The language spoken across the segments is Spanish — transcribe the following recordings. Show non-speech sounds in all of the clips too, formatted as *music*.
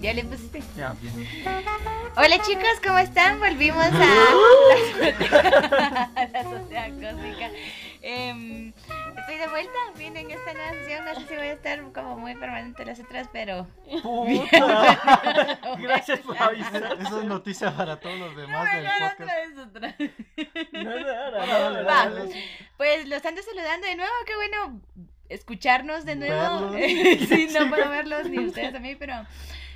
¿Ya le pusiste? Ya, bien. Hola chicos, ¿cómo están? Volvimos a la, la *laughs* sociedad cósmica. Em, estoy de vuelta, miren esta nueva sesión, no sé si voy a estar como muy permanente las otras, pero... Puta. *laughs* Gracias por avisar. Esa es noticia para todos los demás del Bueno, otra podcast. vez, otra. No, no, no, no, no, Va. no, no. Pues los ando saludando de nuevo, qué bueno escucharnos de nuevo. *laughs* Sí, no puedo verlos ni ustedes a mí, pero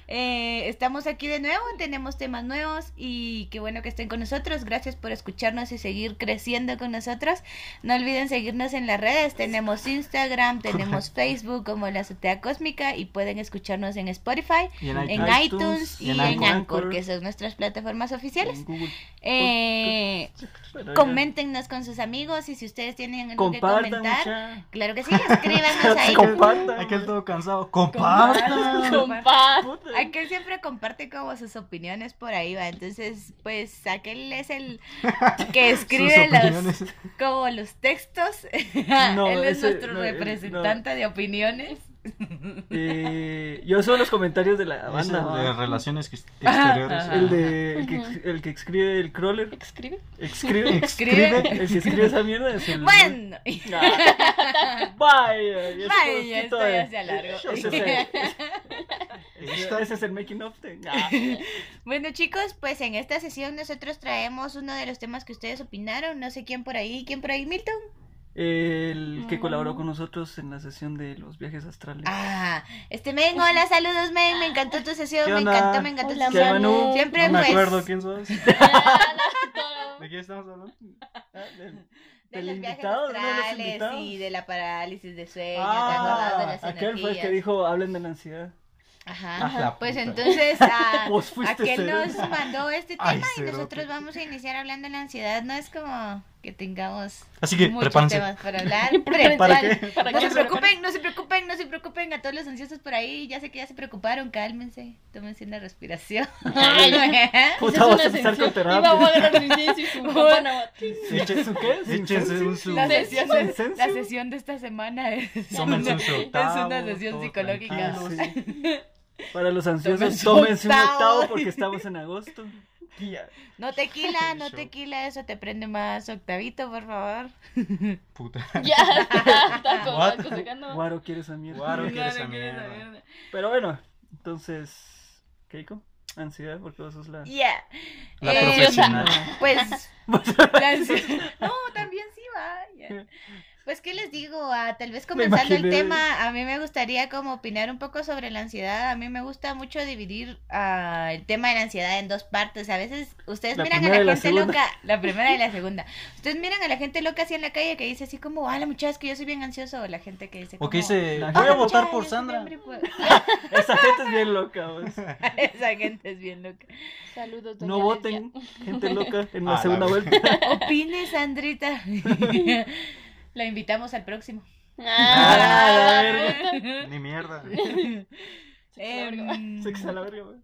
eh, estamos aquí de nuevo, tenemos temas nuevos y qué bueno que estén con nosotros. Gracias por escucharnos y seguir creciendo con nosotros. No olviden seguirnos en las redes, tenemos Instagram, tenemos Facebook como La Azotea Cósmica y pueden escucharnos en Spotify, Y en en iTunes, iTunes y y en en Anchor, Anchor. que son nuestras plataformas oficiales. Eh. Coméntenos con sus amigos y si ustedes tienen algo que Compartan, comentar, mucha. claro que sí, escríbanos *laughs* ahí. Compartan. Aquel todo cansado. ¡Compartan! Compartan. Puta. Aquel siempre comparte como sus opiniones por ahí, va. Entonces, pues aquel es el *laughs* que escribe los, como los textos. *laughs* No, Él es ese- nuestro no, representante de opiniones. Eh, yo subo los comentarios de la el banda. de relaciones *laughs* Ajá, exteriores. ajá. El de el que, el que escribe el crawler. ¿Escribe? Escribe. Escribe. El que escribe esa mierda es el. Bueno, Ah. Vaya, ya vaya, esto ya se alargó. Ese es el- ese- es el making of de. Ah. *laughs* Bueno chicos, pues en esta sesión nosotros traemos uno de los temas que ustedes opinaron. No sé quién por ahí, quién por ahí, Milton. El que colaboró con nosotros en la sesión de los viajes astrales. Ah, este men, hola, saludos men, me encantó tu sesión, ¿Qué me encantó, me encantó Hola, tu ¿Qué, sesión. Manu? Siempre No me pues acuerdo quién sos. *laughs* ¿De quién estamos hablando? Ah, del- de del los viajes invitado, los astrales invitados. y de la parálisis de sueño, ¿te acordás de Ah, las aquel fue el que dijo hablen de la ansiedad. Ajá, pues puta. entonces *laughs* ah, Vos fuiste aquel cero. nos mandó este tema Ay, y nosotros vamos a iniciar hablando de la ansiedad. No es como que tengamos Así que muchos prepárense. temas para hablar. *laughs* Prepárense. ¿Para Prepárense. qué? ¿Para No qué se preocupen, no se preocupen, no se preocupen a todos los ansiosos por ahí. Ya sé que ya se preocuparon, cálmense, tómense una respiración. *laughs* Puta, *laughs* vas a empezar con terapia. Vamos a agarrar y su ¿Su qué? La sesión, de, ¿Incenso? la sesión de esta semana es una, sesión psicológica. Para los ansiosos, Tómense un octavo porque estamos en agosto. No tequila, *laughs* no tequila, eso te prende más octavito, por favor. *laughs* Puta. *laughs* Ya, está, está como. Guaro quiere esa mierda. Guaro quiere esa mierda. Pero bueno, entonces, Keiko, ansiedad porque vos sos la... Yeah. La Eh, profesional. Pues, la ansiedad- No, también sí va. Pues, ¿qué les digo? Ah, tal vez comenzando el tema, a mí me gustaría como opinar un poco sobre la ansiedad. A mí me gusta mucho dividir ah, el tema de la ansiedad en dos partes. A veces ustedes La miran a la la gente segunda. loca, la primera y la *laughs* segunda. Ustedes miran a la gente loca así en la calle que dice así como, ah, la muchacha es que yo soy bien ansioso. O la gente que dice O como, que dice, La voy a votar "Ah, por Sandra. bripo-". *laughs* Esa gente es bien loca. *laughs* Esa gente es bien loca. Saludos, doña No voten, gente loca, en la Ah, segunda vuelta. Opine, Sandrita. La invitamos al próximo. Ah, Ah, la. Ni mierda. *laughs* Em, Sexo a la verga, güey.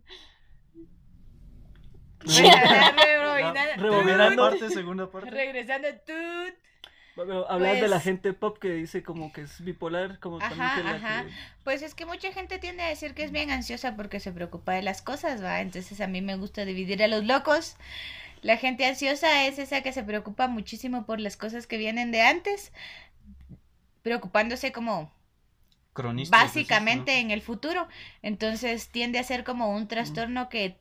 regresando, *laughs* *laughs* rebobinando. tut, parte, segunda parte. Regresando, tut. Pero hablas de Pues- la gente pop que dice como que es bipolar, como también Ajá, que la ajá. que... Pues es que mucha gente tiende a decir que es bien ansiosa porque se preocupa de las cosas, ¿va? Entonces a mí me gusta dividir a los locos. La gente ansiosa es esa que se preocupa muchísimo por las cosas que vienen de antes, preocupándose como básicamente en el futuro. Entonces tiende a ser como un trastorno que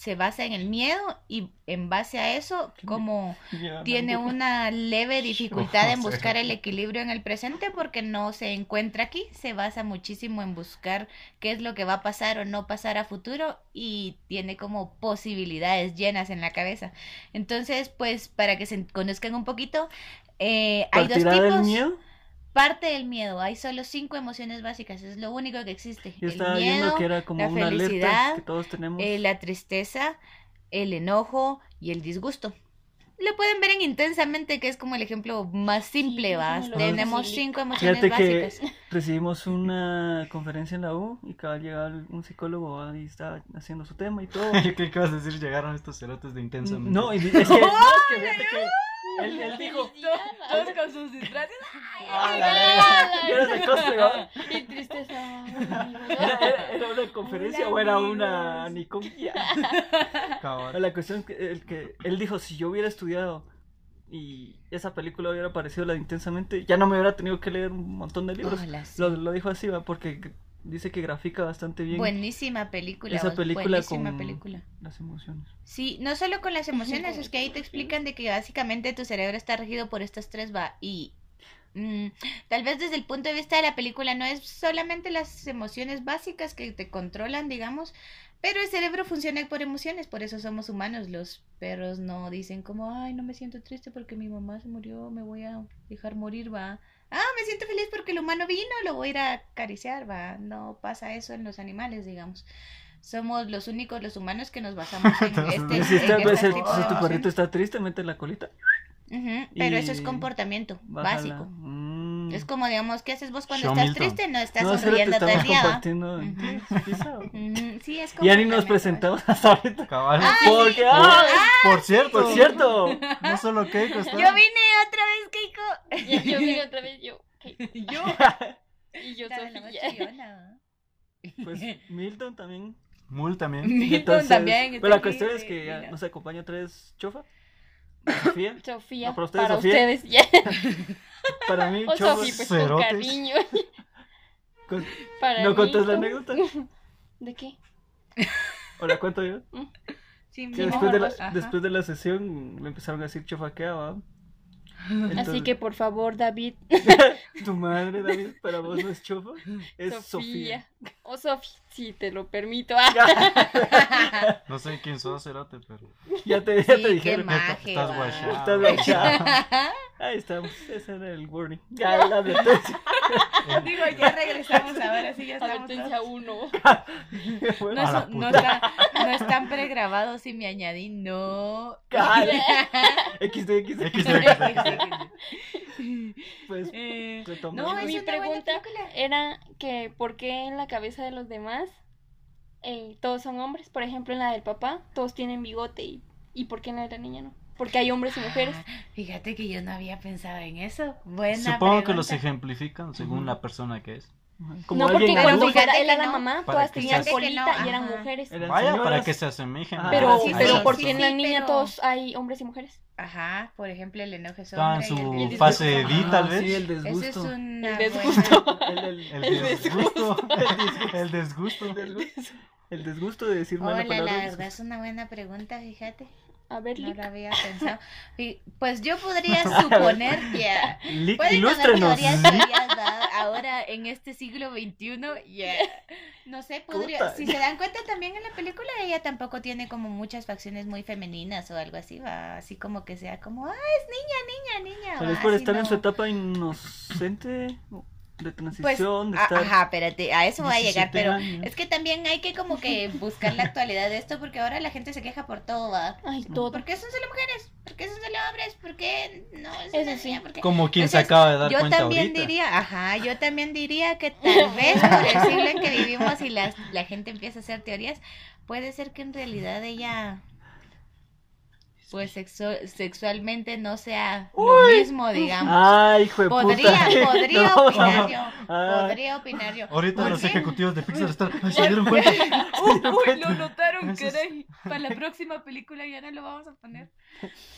se basa en el miedo y en base a eso como tiene no. una leve *laughs* dificultad en buscar el equilibrio en el presente porque no se encuentra aquí, se basa muchísimo en buscar qué es lo que va a pasar o no pasar a futuro y tiene como posibilidades llenas en la cabeza. Entonces, pues para que se conozcan un poquito, eh, hay dos ¿Partirá del tipos. miedo? Parte del miedo, hay solo cinco emociones básicas, es lo único que existe. Yo el estaba miedo, viendo que era como la una alerta felicidad, que todos tenemos. eh, la tristeza, el enojo y el disgusto. Lo pueden ver en intensamente, que es como el ejemplo más simple, Sí, Tenemos cinco emociones Fíjate que básicas. *laughs* recibimos una conferencia en la U y acaba de llegar un psicólogo ahí está haciendo su tema y todo. Yo creí que ibas a decir llegaron estos cerotes de intensamente. No, y es que, *laughs* no, es que que Él, él dijo. Todos con sus disfraces. "Ah, la verga". Y *laughs* era de cosplay, ¿va? Y tristeza. *laughs* ¿Era, era, una conferencia Hola, o era amigos. una? *laughs* Cabal. La cuestión es que, el que él dijo, si yo hubiera estudiado y esa película hubiera parecido la de intensamente, ya no me hubiera tenido que leer un montón de libros. Hola, sí. Lo, lo dijo así, ¿va? porque dice que grafica bastante bien Buenísima película. esa película buenísima con película. las emociones. Sí, no solo con las emociones, *laughs* es que ahí te explican de que básicamente tu cerebro está regido por estas tres, va, y mm, tal vez desde el punto de vista de la película no es solamente las emociones básicas que te controlan, digamos, pero el cerebro funciona por emociones, por eso somos humanos, los perros no dicen como, ay, no me siento triste porque mi mamá se murió, me voy a dejar morir, va. Ah, me siento feliz porque el humano vino, lo voy a ir a acariciar, va. No pasa eso en los animales, digamos. Somos los únicos, los humanos, que nos basamos en *laughs* este, si, en este el- de si tu perrito está triste, mete la colita. Pero eso es comportamiento bájala. básico. Mm. Es como, digamos, ¿qué haces vos cuando Show estás Milton. triste? No estás No, sonriendo todo el estamos día. *laughs* Sí, es Y ya ni nos comportamiento presentamos hasta ahorita. Cabal. Porque, ah, Por cierto. por cierto. No solo Keiko está. Yo vine otra vez, Keiko. Yo, yo vine otra vez, yo. ok. Yo. *laughs* Y yo, *laughs* Dale, la más Sofía. Pues Milton también. Mul también. Milton Entonces, también. Pero la aquí, cuestión es que ya nos acompaña otra vez Chofa. Sofía. Sofía, No, para ustedes, para Sofía. ustedes, ya. Para mí, *laughs* O pues con Cerotes. cariño. *laughs* con- Para ¿No mí, contas la anécdota? *laughs* ¿De qué? ¿O la cuento yo? Sí, Que mi después de, la, ajá. después de la sesión le empezaron a decir chofaquea, ¿va? Así que por favor, David, Tu madre, David, para vos no es chofa, es Sofía. Sofía. O Sofía, si te lo permito. Ah, *laughs* No sé quién sos, Cerote, pero. Ya te, ya Sí, te qué dijeron. maje, Estás guachado. Estás guachado. *laughs* Ahí estamos, ese era el warning. Ya, la. *laughs* Digo, ya regresamos ahora, sí, ya estamos. Advertencia todos. 1. Bueno, No, A no, está- no están pregrabados y me añadí, no. Cale. XD, XD. XD. Pues, Eh, retomando. no, Mi pregunta era que por qué en la cabeza de los demás eh, todos son hombres. Por ejemplo, en la del papá, todos tienen bigote. ¿Y, y por qué en la de la niña no? Porque hay hombres y mujeres. Ah, Fíjate que yo no había pensado en eso. Buena Supongo que los ejemplifican según la persona que es. Como no, porque cuando era no. mamá, todas tenían colita y eran ajá. mujeres. Eran Vaya, para que se asemejen. Pero, sí, pero ¿por sí, qué en la niña pero- todos hay hombres y mujeres? Ajá, por ejemplo, el enojo es Está en hombre y el su fase D, tal vez. Sí, el desgusto. El desgusto. *laughs* El, desgusto. El desgusto. el desgusto *laughs* de decir mala Hola, la palabra. verdad es una buena pregunta, fíjate. A ver, No Lick. lo había pensado. Pues yo podría *laughs* suponer que Li- pueden haber Ilústrenos. ahora en este siglo XXI. Yeah. No sé, podría. Puta. Si se dan cuenta también en la película, ella tampoco tiene como muchas facciones muy femeninas o algo así, va. Así como que sea como, ah, es niña, niña, niña. Tal vez por estar en su etapa inocente, de Pues, transición, a- estar. ajá, espérate, a eso voy a llegar, 17 pero años. es que también hay que como que *laughs* buscar la actualidad de esto porque ahora la gente se queja por todo, va. Ay, todo. ¿Por qué son solo mujeres? ¿Por qué son solo hombres? ¿Por qué no es Eso una sí. niña? ¿Por qué? Como quien se acaba de dar Yo cuenta también ahorita. diría, ajá, yo también diría que tal vez por el siglo en que vivimos y la, la gente empieza a hacer teorías, puede ser que en realidad ella pues sexu- sexualmente no sea lo mismo, digamos. Ay, hijo de Podría, puta. podría *laughs* No, opinar yo. Podría opinar yo. Ahorita ¿Por los qué? ejecutivos de Pixar están. Ay, ¿Se dieron cuenta? *laughs* Uy, lo notaron, Eso es- caray. Para la próxima película ya no lo vamos a poner.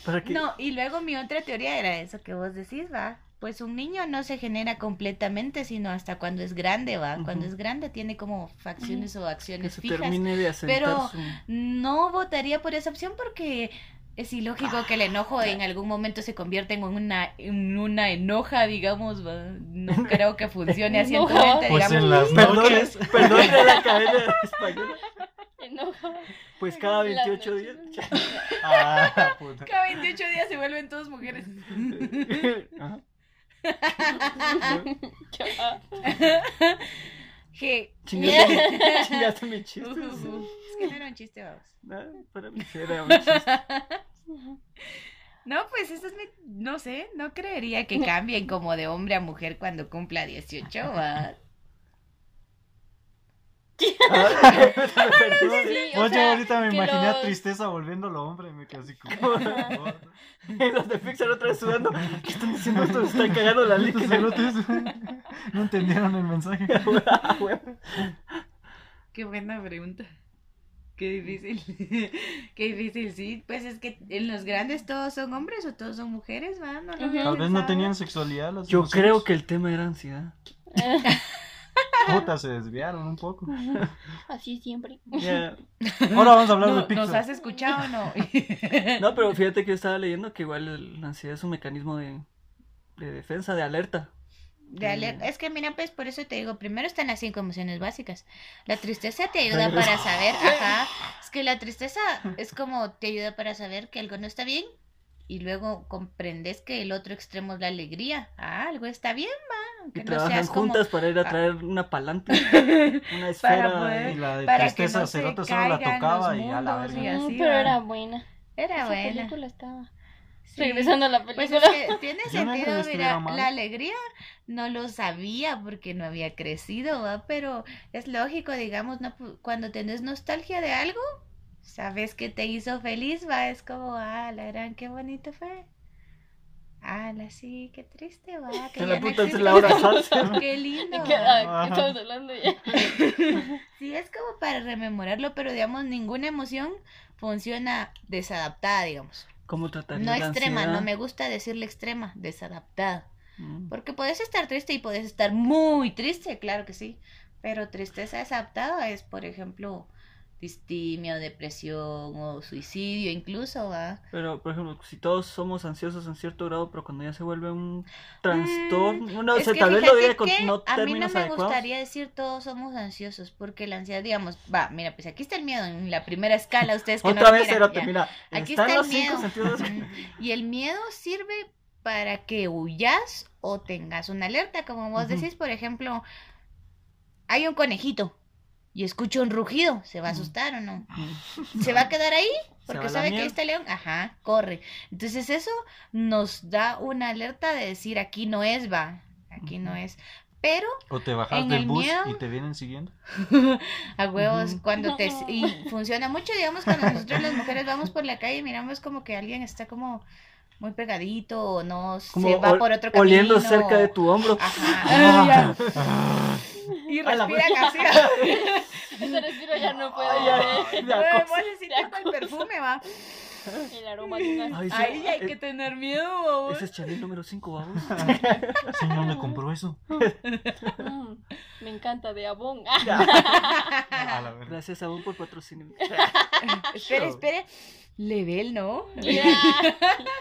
¿Para qué? No, y luego mi otra teoría era eso que vos decís, va. Pues un niño no se genera completamente, sino hasta cuando es grande, va. Cuando es grande tiene como facciones o que acciones se fijas. termine de pero- su... No votaría por esa opción porque es ilógico que el enojo en algún momento se convierta en una, en una enoja, digamos. No creo que funcione *laughs* así en tu *laughs* *laughs* Enoja. mente, Pues digamos. en las Perdón, noches. perdón de la cadena española. Enojo. Pues cada Las 28 días. Ah, puta. Cada 28 días se vuelven todos mujeres. Ajá. Que... Chingaste, *laughs* chingaste mi chiste. Ujú. Es que no era un chiste, vamos. Ah, para mí era un chiste. *laughs* No, pues eso es mi... No sé, no creería que cambien como de hombre a mujer cuando cumpla 18, va. Me perdí. Sí, o Vos yo sea, ahorita me imaginé a los- Tristeza volviéndolo hombre me quedé así como... *laughs* Y los de Pixar otra vez sudando. ¿Qué están diciendo estos? Están cagando la cerotes no entendieron el mensaje. *laughs* Qué buena pregunta. Qué difícil. *laughs* Qué difícil, sí. Pues es que en los grandes todos son hombres o todos son mujeres, ¿va? No Tal vez no tenían sexualidad las Yo creo que el tema era ansiedad. Puta, se desviaron un poco. *laughs* Así siempre. Ahora vamos a hablar No, de Pixar. ¿Nos has escuchado o no? *laughs* No, pero fíjate que yo estaba leyendo que igual el- la ansiedad es un mecanismo de, de defensa, de alerta. De aler- Es que mira, pues por eso te digo, primero están las cinco emociones básicas. La tristeza te ayuda para saber, ajá, es que la tristeza es como te ayuda para saber que algo no está bien y luego comprendes que el otro extremo es la alegría. Ah, algo está bien, va, Y que no trabajan seas como juntas para ir a Ah. traer una palanca, *laughs* una esfera. poder- Y la de para que Tristeza no se Cerota solo la tocaba y a la verga. y así, pero va. era buena. Era Esa buena. película estaba. Sí. Regresando a la Pues película. es que tiene no sentido, mira, mal. la alegría no lo sabía porque no había crecido, ¿va? Pero es lógico, digamos, ¿no? Pu- cuando tenés nostalgia de algo, sabes que te hizo feliz, va, es como, ah, la gran, qué bonito fue. Ah, la sí, qué triste, va, *laughs* que la no puta es existe. la hora salsa. Qué lindo. ¿De *laughs* qué, ah, ¿qué estamos hablando ya? *laughs* Sí, es como para rememorarlo, pero digamos, ninguna emoción funciona desadaptada, digamos. ¿Cómo tratar No la extrema, no me gusta decirle extrema, desadaptada. Mm. Porque puedes estar triste y puedes estar muy triste, claro que sí. Pero tristeza desadaptada es, por ejemplo, distimia o depresión o suicidio incluso, ¿va? Pero, por ejemplo, si todos somos ansiosos en cierto grado, pero cuando ya se vuelve un trastorno, no, o Mm, sea, tal vez lo diga con no a mí no me adecuados. gustaría decir todos somos ansiosos, porque la ansiedad, digamos, va, mira, pues aquí está el miedo en la primera escala, ustedes que no Otra lo vez, miran, mira, Aquí está el miedo. *laughs* Y el miedo sirve para que huyas o tengas una alerta, como vos Ujú. decís, por ejemplo, hay un conejito y escucha un rugido, ¿se va a asustar o no? *laughs* ¿Se va a quedar ahí? Porque a sabe que ahí está el león. Ajá, corre. Entonces eso nos da una alerta de decir aquí no es, va, aquí no es. Pero O te bajas En del el bus miedo- y te vienen siguiendo. *laughs* a huevos cuando te y funciona mucho digamos cuando nosotros las mujeres vamos por la calle y miramos como que alguien está como muy pegadito o no Como se va por otro camino oliendo cerca de tu hombro. ajá *laughs* Ah, y A la respiran así *laughs* Ese respiro ya no puede. Ay, *laughs* ay, de Ay, acoso. vos sí tengo el perfume va *laughs* El aroma. Ay, sí, ahí hay eh, que tener miedo babos. Ese es Chanel número 5, vamos. sí, no me compró eso. Mm, me encanta de abón. A la verga. Gracias a vos por patrocinio. espere espere level no.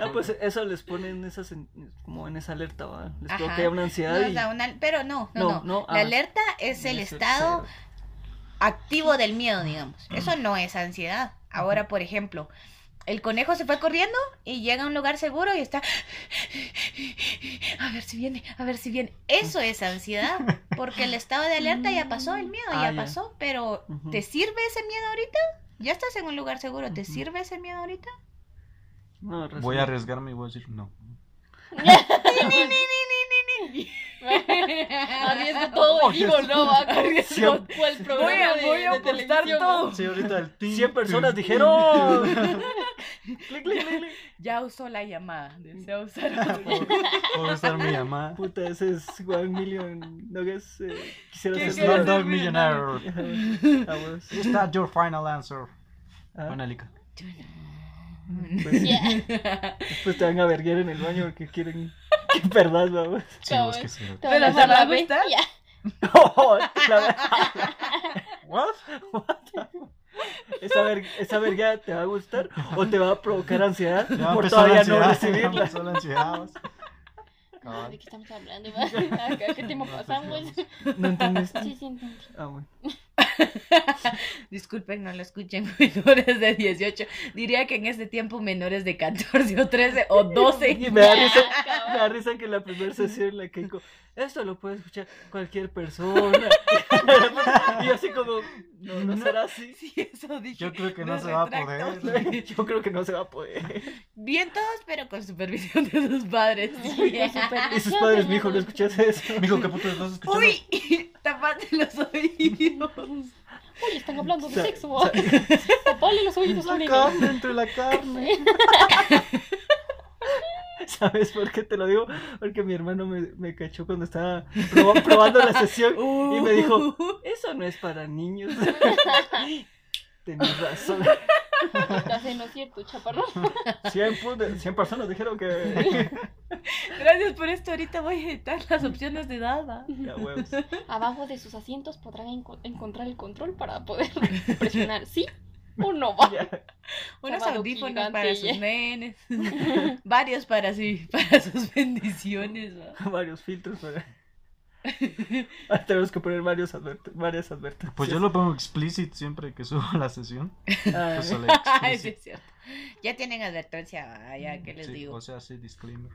Ah, pues eso les pone en esas, en- como en esa alerta, ¿va? Les Ajá. provoca una ansiedad Nos y... da una- pero no no No, no, no, la ah, alerta es el es estado cero. activo del miedo, digamos. Eso no es ansiedad. Ahora, por ejemplo, el conejo se fue corriendo y llega a un lugar seguro y está... A ver si viene, a ver si viene. Eso es ansiedad, porque el estado de alerta ya pasó, el miedo Ah, ya ya. pasó, pero. ¿te sirve ese miedo ahorita? Ya estás en un lugar seguro, ¿te sirve ese miedo ahorita? No. Voy a arriesgarme y voy a decir no. *laughs* *laughs* Arriesgo todo y digo no, va Arriesgo. ¿Cuál programa Voy a- de, voy a de apostar televisión? todo. Sí, ahorita el team. 100 personas dijeron. clic, clic, clic, clic. *laughs* Ya usó la llamada, desea usar. Puedo usar mi *laughs* llamada. Puta, ese es One Million Nuggets. Eh, quisiera ¿Qué ser Slumdog ser Millionaire. Ah. Is that your final answer? Ah, Buena lica. pues, Yeah. Después te van a verguer en el baño porque quieren *laughs* que perdas, vamos. Sí, vos eh. que sí. Te a ¿te hacer va a la B. gustar? Ya. Oh, la- *laughs* What? esa, ver- esa verga te va a gustar o te va a provocar ansiedad Ya por todavía la no ansiedad. Ya recibirla. ansiedad. vos. ¿De qué estamos hablando? *laughs* ¿A ¿Qué tiempo pasamos? ¿No entendiste? Sí, sí, entendí. Ah, bueno. *laughs* Disculpen, no lo escuchen *laughs* menores de 18. Diría que en este tiempo menores de 14 o 13 o 12. Y me da risa, me da risa que en la primera sesión la Keiko, esto lo puede escuchar cualquier persona. *laughs* y así como, no, no será así. Sí, eso dije. Yo creo que no se va a poder. Yo creo que no se va a poder. Bien todos, pero con supervisión de sus padres. Y sus padres, mi hijo, ¿no escuchas eso? Mijo, ¿qué puto estás escuchando? Uy, tapate los oídos. Uy, están hablando de sexo. *laughs* Tapale los oídos La carne entre la carne. *laughs* ¿Sabes por qué te lo digo? Porque mi hermano me, me cachó cuando estaba proba- probando la sesión y me dijo, *laughs* eso no es para niños. Tenías razón. No es cierto, chaparrón. 100, pu- 100 personas dijeron que... *laughs* Gracias por esto. Ahorita voy a editar las opciones de huevos. Abajo de sus asientos podrán enco- encontrar el control para poder *laughs* presionar sí o no va. Unos audífonos para sus nenes. *laughs* Varios para sí, para sus bendiciones. ¿va? Varios filtros para... Ah, *laughs* Tenemos que poner varios advert- varias advertencias. Pues yo lo pongo explicit siempre que subo la sesión. Ah, Pues *laughs* sí, es cierto. Ya tienen advertencia, ya que les Sí, digo. O sea, sí, disclaimer.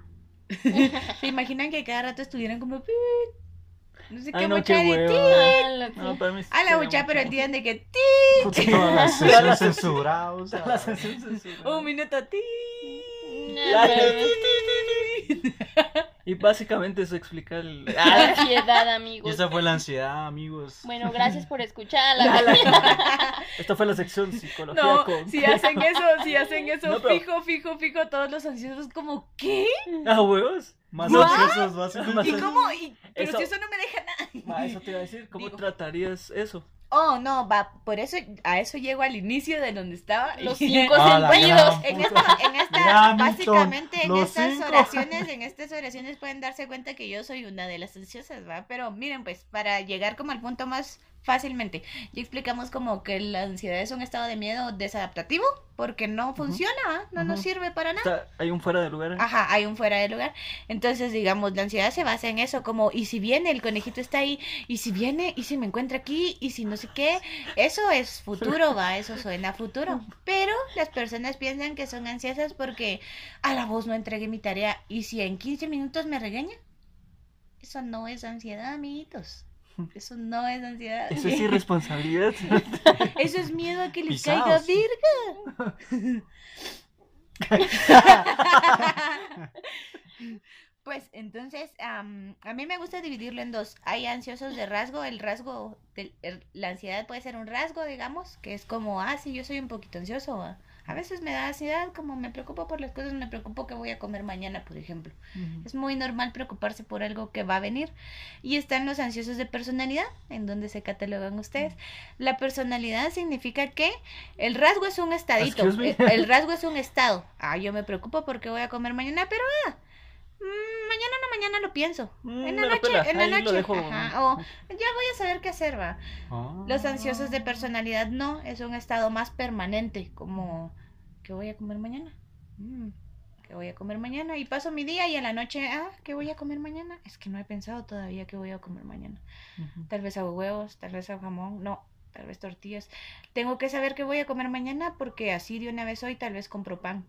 *laughs* ¿Se imaginan que cada rato estuvieran como... No sé qué Ay, no, mucha qué de ti. Ah, No, A la mucha, pero entienden de que ti. Toda la sesión censurada. o sea, La sesión censurada. Un minuto ti. Y básicamente eso explica el... *laughs* La ansiedad, Y amigos. esa fue la ansiedad, amigos. Bueno, gracias por escuchar. La... *laughs* *laughs* Esta fue la sección psicología No, con... si hacen eso, si hacen eso, No, pero- fijo, fijo, fijo, todos los ansiosos como, ¿qué? Ah, huevos. Más No, ansiosos. Más ¿Y Entonces, cómo? Y- pero eso- si eso no me deja nada. Ma, eso te iba a decir, ¿cómo Digo. tratarías eso? Oh, no, va, por eso, a eso llego al inicio de donde estaba. Los *laughs* cinco Ah, sentidos. gran En esta, en esta básicamente en estas cinco. oraciones, *laughs* en estas oraciones pueden darse cuenta que yo soy una de las ansiosas, ¿va? Pero miren, pues, para llegar como al punto más fácilmente, ya explicamos como que la ansiedad es un estado de miedo desadaptativo, porque no funciona. No nos sirve para nada. Está- hay un fuera de lugar. Ajá, hay un fuera de lugar. Entonces, digamos, la ansiedad se basa en eso, como, y si viene, el conejito está ahí, y si viene, y si me encuentra aquí, y si no sé qué, eso es futuro, va, eso suena a futuro. Pero las personas piensan que son ansiosas porque a la voz no entregué mi tarea, y si en 15 minutos me regaña, eso no es ansiedad, amiguitos. Eso no es ansiedad. Eso es irresponsabilidad. *laughs* Eso es miedo a que les caiga virga. *laughs* Pues entonces, a mí me gusta dividirlo en dos. Hay ansiosos de rasgo, el rasgo, el- la ansiedad puede ser un rasgo, digamos, que es como, ah, sí, yo soy un poquito ansioso. A veces me da ansiedad, como me preocupo por las cosas, me preocupo que voy a comer mañana, por ejemplo. Es muy normal preocuparse por algo que va a venir. Y están los ansiosos de personalidad, en donde se catalogan ustedes. La personalidad significa que el rasgo es un estadito. El, rasgo es un estado. Ah, yo me preocupo porque voy a comer mañana, pero ah, mañana no, mañana lo pienso. Mm, En la noche, en la ahí lo noche. dejo. ajá, o ya voy a saber qué hacer, va. Ah. Los ansiosos de personalidad no, es un estado más permanente, como ¿qué voy a comer mañana? Mm, ¿Qué voy a comer mañana? Y paso mi día y en la noche, ah, ¿qué voy a comer mañana? Es que no he pensado todavía qué voy a comer mañana. Ujú. Tal vez hago huevos, tal vez hago jamón, no, tal vez tortillas. Tengo que saber qué voy a comer mañana porque así de una vez hoy tal vez compro pan,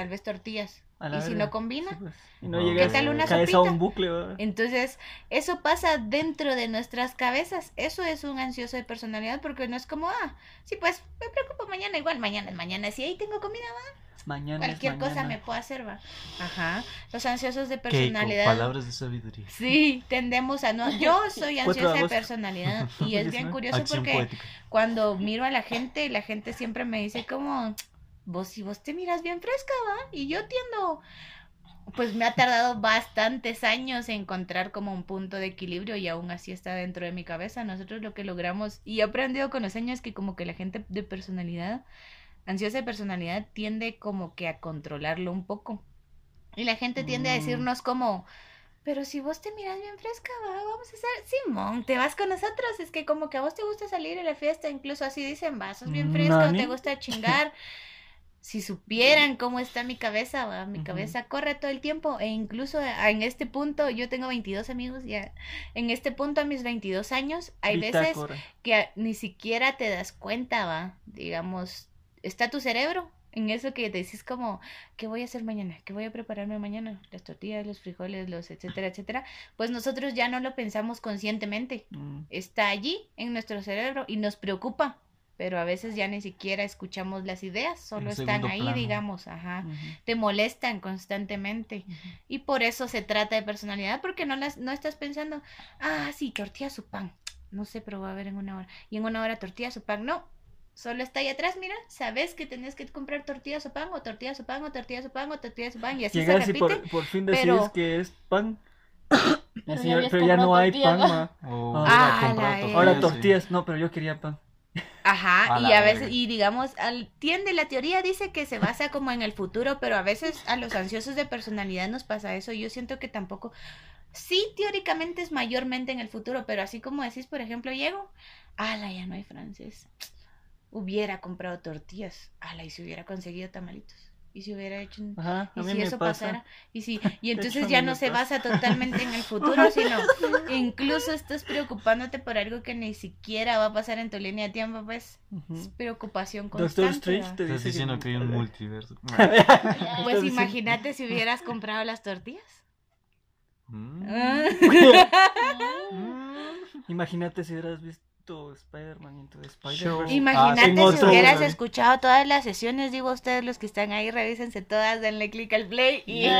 tal vez tortillas. A Y si no combina, Sí, pues. Y no ¿Qué llegas, tal una caes a un bucle. ¿verdad? Entonces, eso pasa dentro de nuestras cabezas. Eso es un ansioso de personalidad porque no es como, ah, sí, pues me preocupo mañana, igual mañana es mañana. Si ahí tengo comida, va, Mañana cualquier cosa me puedo hacer, va. Ajá. Los ansiosos de Keiko, personalidad. palabras de sabiduría. Sí, tendemos a no. Yo soy ansiosa de personalidad y es *laughs* bien curioso Acción porque poética. cuando miro a la gente, la gente siempre me dice como, vos si vos te miras bien fresca, ¿va? Y yo tiendo, pues me ha tardado bastantes años encontrar como un punto de equilibrio y aún así está dentro de mi cabeza. Nosotros lo que logramos, y he aprendido con los años que como que la gente de personalidad, ansiosa de personalidad, tiende como que a controlarlo un poco. Y la gente tiende a Mm. decirnos como... Pero si vos te miras bien fresca, va, vamos a hacer, Simón, te vas con nosotros, es que como que a vos te gusta salir a la fiesta, incluso así dicen, va, sos bien fresca, o Nani. te gusta chingar. *laughs* si supieran cómo está mi cabeza, va, mi cabeza corre todo el tiempo, e incluso a- en este punto, yo tengo 22 amigos ya, en este punto a mis 22 años, hay veces que ni siquiera te das cuenta, va, digamos, está tu cerebro en eso que decís como, ¿qué voy a hacer mañana? ¿Qué voy a prepararme mañana? Las tortillas, los frijoles, los etcétera, etcétera. Pues nosotros ya no lo pensamos conscientemente, Mm. está allí en nuestro cerebro y nos preocupa, pero a veces ya ni siquiera escuchamos las ideas, solo están ahí, plano. digamos, ajá. Te molestan constantemente. Y por eso se trata de personalidad, porque no las no estás pensando, ah, sí, tortilla su pan. No sé, pero va a haber en una hora. Y en una hora tortillas o pan, no. Solo está ahí atrás, mira, sabes que tenés que comprar tortillas o pan, o tortillas o pan, o tortillas o pan, o tortillas o pan, y así Llegas se y repite. por, por fin decís pero- que es pan. *coughs* pero ya no hay pan, ma. Ah, Ahora sí. tortillas, no, pero yo quería pan. Ajá, A y a veces, verga. y digamos, al, tiende, la teoría dice que se basa como en el futuro, pero a veces a los ansiosos de personalidad nos pasa eso. Yo siento que tampoco, sí, teóricamente es mayormente en el futuro, pero así como decís, por ejemplo, llego, ala, ya no hay francés. Hubiera comprado tortillas, ala, y si hubiera conseguido tamalitos, y si hubiera hecho un... Ajá, a Y si eso pasa. pasara, y si, *laughs* y entonces ya no se pasa. basa totalmente en el *laughs* futuro, sino incluso estás preocupándote por algo que ni siquiera va a pasar en tu línea de tiempo, pues es preocupación constante. Doctor Strange Estás dice diciendo que hay un *laughs* multiverso. Pues imagínate si hubieras comprado las tortillas. Mm. Ah. Imagínate si hubieras visto Spider-Man into. Spider-Verse. Imagínate Ah, si otro, hubieras ¿verdad? escuchado todas las sesiones, digo a ustedes los que están ahí, revísense todas, denle click al play y... *laughs*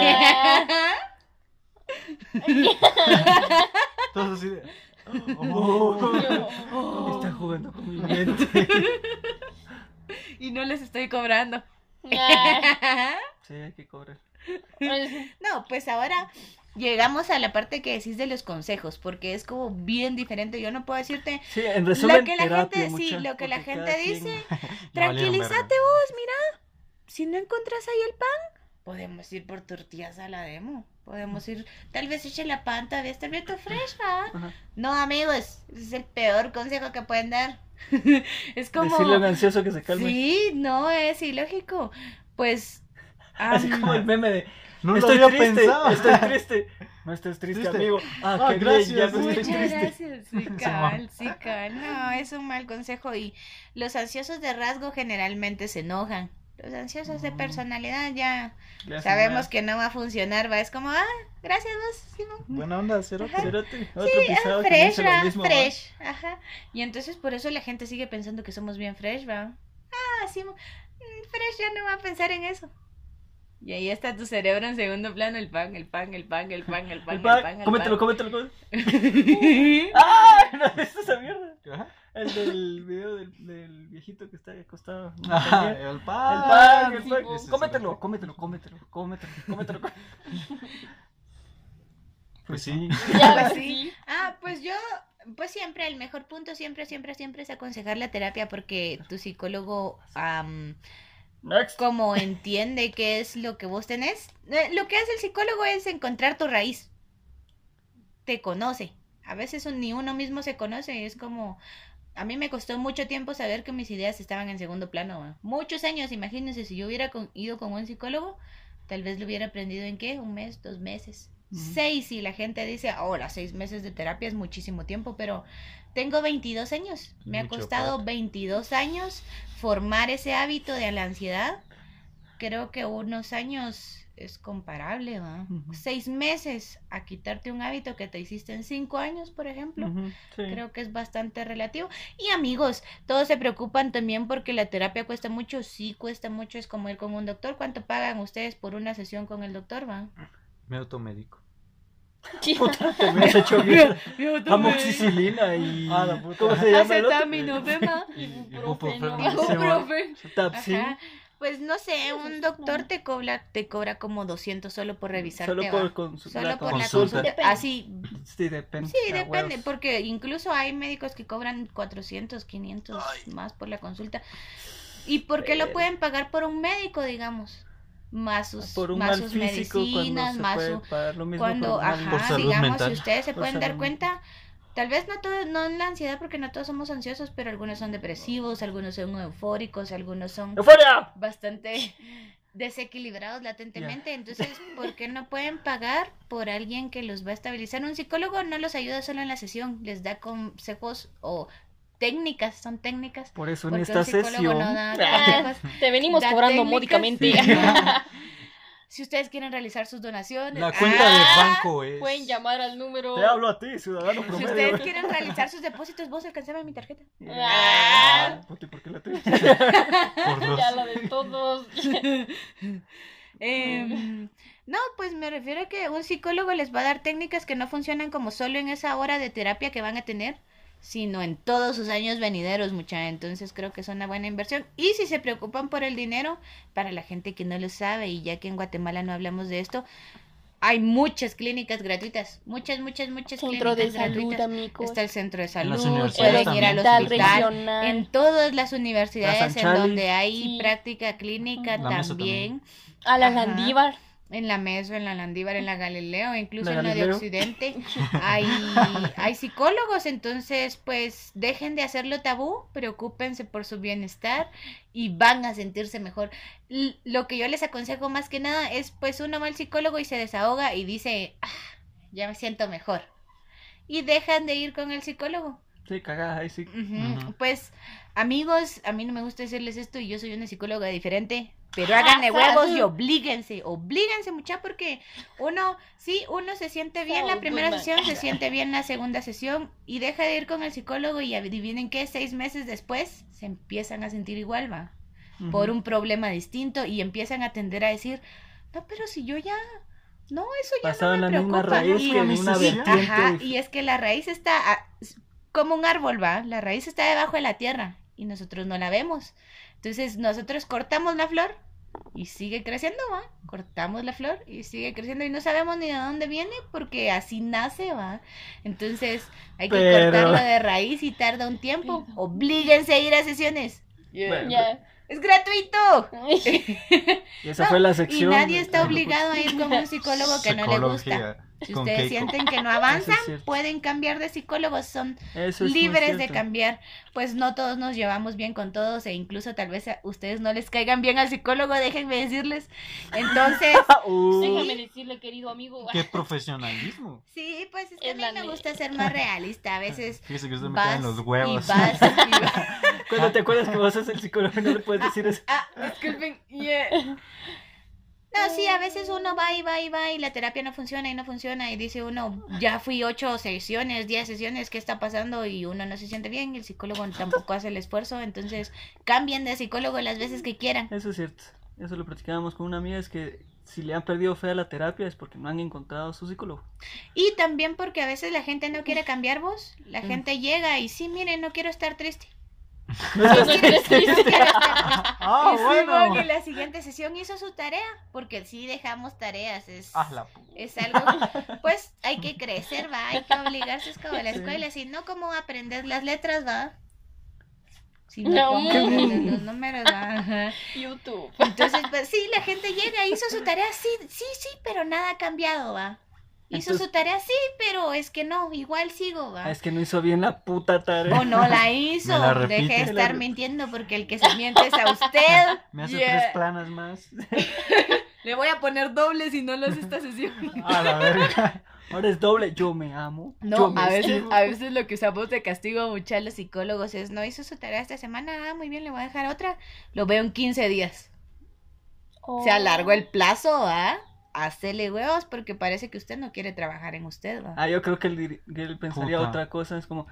Todos así de. Oh, está jugando con mi mente. *laughs* y no les estoy cobrando. *laughs* Sí, hay que cobrar. No, pues ahora llegamos a la parte que decís de los consejos, porque es como bien diferente. Yo no puedo decirte Sí, en resumen, lo que la gente, sí, mucha, lo que la porque gente cada quien- dice. *laughs* Tranquilízate vos, mira. Si no encuentras ahí el pan, podemos ir por tortillas a la demo. Podemos ir, tal vez eche la pan, tal vez abierto fresh. *laughs* No, amigos, ese es el peor consejo que pueden dar. *laughs* es como. Decirle a un ansioso que se calme. Sí, no, es ilógico. Pues. Así am, como el meme de No lo estoy había triste, pensado. estoy *laughs* triste. No estés triste, Triste. amigo. Ah, Ah, qué gracias, bien, ya no muchas estoy triste. gracias, sí, cabal, sí, cabal. No, es un mal consejo y los ansiosos de rasgo generalmente se enojan. Los ansiosos de Mm. personalidad ya sabemos que no va a funcionar, va, es como, ah, gracias vos, Simón. Buena onda, cero. Ajá. Cerote, otro Sí, ah, que me fresh, dice lo va, mismo, ¿va? fresh, ajá. Y entonces por eso la gente sigue pensando que somos bien fresh, va. Ah, Simón, mm, fresh ya no va a pensar en eso. Y ahí está tu cerebro en segundo plano, el pan, el pan, el pan, el pan, el pan, El el pan, pan, el cómetelo, pan. cómetelo, cómetelo. ¡Ah! *laughs* ¿No visto esa mierda? Ajá. El del video del, del viejito que está acostado. el El pan. pan, el pan. Ese sí Cómetelo, lo- cómetelo, cómetelo, cómetelo, cómetelo. Pues sí. *laughs* Ya, Pues sí. sí. Ah, pues yo, pues siempre, el mejor punto siempre, siempre, siempre es aconsejar la terapia porque tu psicólogo, am, Next. como *laughs* entiende qué es lo que vos tenés, eh, lo que hace el psicólogo es encontrar tu raíz. Te conoce. A veces ni uno mismo se conoce, es como... A mí me costó mucho tiempo saber que mis ideas estaban en segundo plano. Muchos años, imagínense, si yo hubiera con- ido con un psicólogo, tal vez lo hubiera aprendido en qué, un mes, dos meses. Seis, y la gente dice, ahora seis meses de terapia es muchísimo tiempo, pero tengo 22 años. Me ha costado plata. 22 años formar ese hábito de la ansiedad. Creo que unos años es comparable, ¿va? Seis meses a quitarte un hábito que te hiciste en cinco años, por ejemplo. Sí. Creo que es bastante relativo. Y amigos, todos se preocupan también porque la terapia cuesta mucho. Sí, cuesta mucho. Es como ir con un doctor. ¿Cuánto pagan ustedes por una sesión con el doctor, va? Me automédico. Puta, te me has hecho bien. Amoxicilina y. Ah, la puta. ¿Cómo se llama. *laughs* Tapsin. Ajá. Pues no sé, un doctor te cobra, te cobra como 200 solo por revisarte. Solo por consu- Solo la por la consulta. consulta. Depende. Así, Sí, depende. sí, Ah, depende, porque incluso hay médicos que cobran 400, 500 más por la consulta. ¿Y por qué lo pueden pagar por un médico, digamos? Más sus, Por un más mal sus medicinas, más su... pagar lo mismo Cuando, por ajá, Por salud digamos, mental. si ustedes se Por pueden dar cuenta, tal vez no todo, no en la ansiedad, porque no todos somos ansiosos, pero algunos son depresivos, algunos son eufóricos, algunos son ¡Euforia! bastante *laughs* desequilibrados latentemente. Entonces, ¿por qué no pueden pagar por alguien que los va a estabilizar? Un psicólogo no los ayuda solo en la sesión, les da consejos o técnicas, son técnicas. Por eso en esta sesión. no da *laughs* Ah. Te venimos Da cobrando técnicas. módicamente. *laughs* *laughs* Si ustedes quieren realizar sus donaciones, La cuenta de ah, banco es. Pueden llamar al número. Te hablo a ti, ciudadano Si ustedes quieren realizar sus depósitos, vos alcanzame mi tarjeta. Ah, puti, ¿por qué la? Por dos. Ya la de todos. Em, no, pues me refiero a que un psicólogo les va a dar técnicas que no funcionan como solo en esa hora de terapia que van a tener, sino en todos sus años venideros, mucha. Entonces creo que es una buena inversión. Y si se preocupan por el dinero, para la gente que no lo sabe, y ya que en Guatemala no hablamos de esto, hay muchas clínicas gratuitas. Muchas, muchas, muchas Centro de clínicas salud, gratuitas. amigos. Está el centro de salud, pueden ir al hospital. regional. En todas las universidades en donde hay Sí. práctica clínica La también. A la Ajá. Landívar. En la Meso, en la Landívar, en la Galileo, incluso La en la de. Occidente, *laughs* hay, hay psicólogos, entonces pues dejen de hacerlo tabú, preocúpense por su bienestar y van a sentirse mejor. L- lo que yo les aconsejo más que nada es pues uno va al psicólogo y se desahoga y dice, "Ah, ya me siento mejor. Y dejan de ir con el psicólogo. Sí, cagada, ahí sí. Pues, amigos, a mí no me gusta decirles esto y yo soy una psicóloga diferente, pero háganle huevos y oblíguense, oblíguense mucha porque uno, sí, uno se siente bien la primera sesión, se siente bien la segunda sesión y deja de ir con el psicólogo y adivinen qué, seis meses después se empiezan a sentir igual, va, por un problema distinto y empiezan a tender a decir, no, pero si yo ya... No, eso ya Pasaba no en me la misma preocupa. raíz Y- que en una Sí. Ajá, y es que la raíz está como un árbol, va. La raíz está debajo de la tierra y nosotros no la vemos. Entonces nosotros cortamos la flor y sigue creciendo, va. Cortamos la flor y sigue creciendo y no sabemos ni de dónde viene porque así nace, va. Entonces hay que Pero- cortarlo de raíz y tarda un tiempo. Oblíguense a ir a sesiones. Bueno. Es gratuito. *laughs* Y esa No, fue la *laughs* Y sección. nadie está obligado a ir con un psicólogo que no le gusta. Si con ustedes Keiko. sienten que no *laughs* avanzan, es pueden cambiar de psicólogos, son Eso es libres de cambiar. Pues no todos nos llevamos bien con todos e incluso tal vez a ustedes no les caigan bien al psicólogo, déjenme decirles. Entonces, *laughs* *laughs* Uh, Déjame decirle, querido amigo. Qué profesionalismo. sí, pues es que a Es mí me gusta ser más realista. A veces Fíjese que usted me vas cae en los huevos. y vas y vas. Cuando te acuerdas que vos sos el psicólogo y no le puedes decir eso. Ah, disculpen. yeah. No, sí, a veces uno va y va y va y la terapia no funciona y no funciona y dice uno, ya fui ocho sesiones, diez sesiones, ¿qué está pasando? Y uno no se siente bien y el psicólogo *laughs* tampoco hace el esfuerzo, entonces cambien de psicólogo las veces que quieran. Eso es cierto. Eso lo platicábamos con una amiga, es que si le han perdido fe a la terapia es porque no han encontrado a su psicólogo. Y también porque a veces la gente no quiere cambiar vos, la Mm. gente llega y sí, miren, no quiero estar triste. No. *laughs* Ah, y sí, bueno. porque la siguiente sesión hizo su tarea, porque sí dejamos tareas, es... Ah, Es algo, *laughs* pues hay que crecer, va, hay que obligarse, es como la Sí. escuela, si no, ¿cómo aprender las letras, va? Si No. no, ¿cómo aprender los números, va? YouTube. Entonces, pues sí, la gente llega, hizo su tarea, sí, sí, sí, pero nada ha cambiado, va. Hizo Entonces- su tarea, sí, pero es que no, igual sigo, va. Ah, Es que no hizo bien la puta tarea. O no la *laughs* hizo, la deje de la estar mintiendo porque el que se miente es a usted. *laughs* Me hace Yeah. tres planas más. *laughs* Le voy a poner doble si no lo hace esta sesión. A la verga. Ahora es doble. Yo me amo. yo No, me a veces, a veces lo que usamos de castigo mucho a los psicólogos es, no hizo su tarea esta semana, ah, muy bien, le voy a dejar otra, lo veo en 15 días. Se alargó el plazo, ¿ah? Hacele huevos porque parece que usted no quiere trabajar en usted, ¿va? Ah, yo creo que él, pensaría Puta. otra cosa. Es como,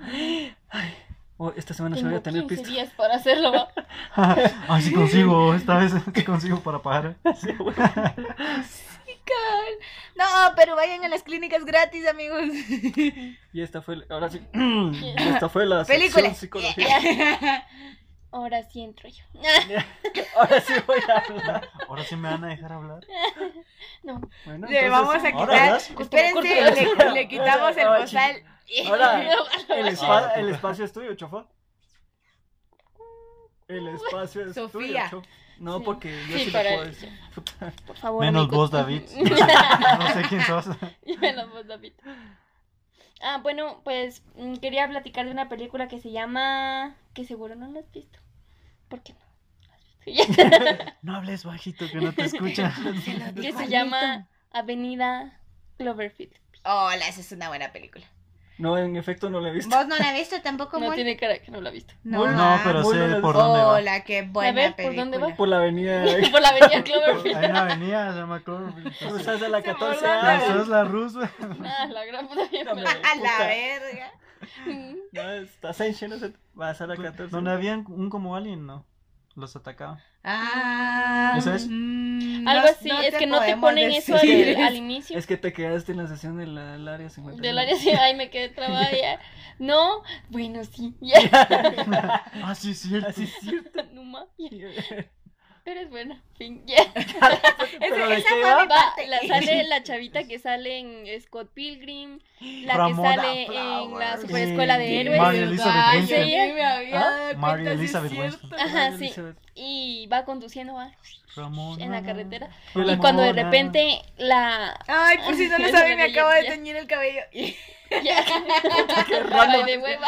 ay, oh, esta semana se voy a tener 15 pisto. días para hacerlo. va. Ay, *laughs* sí consigo. Esta vez *laughs* sí consigo para pagar. Sí. No, pero vayan a las clínicas gratis, amigos. Y esta fue, ahora sí, *laughs* esta fue la Película. psicología. Ahora sí entro yo. *laughs* Ahora sí voy a hablar. Ahora sí me van a dejar hablar. *laughs* No. Bueno, Le entonces, vamos a quitar. Espérense, le, le quitamos el bozal. Ahora, *laughs* el, espa- Ah, el espacio es tuyo, chofa. El espacio es Sofía. tuyo, chofa. No, Sí. porque yo Sí, sí, para le puedo decir. Por favor. Menos amigos. vos, David. No sé, no sé quién sos. Menos vos, David. Ah, bueno, pues mm, quería platicar de una película que se llama. que seguro no la has visto. ¿Por qué no? *laughs* No hables bajito que no te escuchan. *laughs* que se llama Avenida Cloverfield. Hola, esa es una buena película. No, en efecto no lo he visto. ¿Vos no la has visto tampoco, No tiene cara que no la ha visto. No, No, pero sé buena por dónde va. Hola, qué buena ver, ¿por película. dónde va? Por la avenida. *laughs* Por la Avenida Cloverfield. Hay una avenida, se llama Cloverfield. *laughs* Cruzas a la 14 voló Ah, la- sos la Roosevelt. Ah, la gran puta *laughs* A la verga. No, estás en China, vas a la 14. Donde habían un como alien, ¿no? Los atacaban. Ah. ¿Esa es? mm, No- Algo así, no es que no te ponen eso al, decir. al *laughs* inicio. Es que te quedaste en la sesión del área 50. Del área sí, ay, me quedé trabada ya. *laughs* No, bueno, sí, ya. *laughs* Ah, sí, es cierto. Así es cierto. No más, ya. Pero es buena, *laughs* Pero de esa fue mi parte. *laughs* la, sale la chavita que sale en Scott Pilgrim, la Ramona que sale en la Flowers. super escuela de héroes. Mary Elizabeth Ay, Winstead. sí, me había ¿Ah? dado Mary cuenta, sí es Elizabeth. Ajá, sí. Elizabeth. Y va conduciendo va, Ramona. en la carretera. Ramona. Y cuando de repente la. Ay, por si no lo *laughs* saben, me acabo de teñir el cabello. Ya. random. de hueva.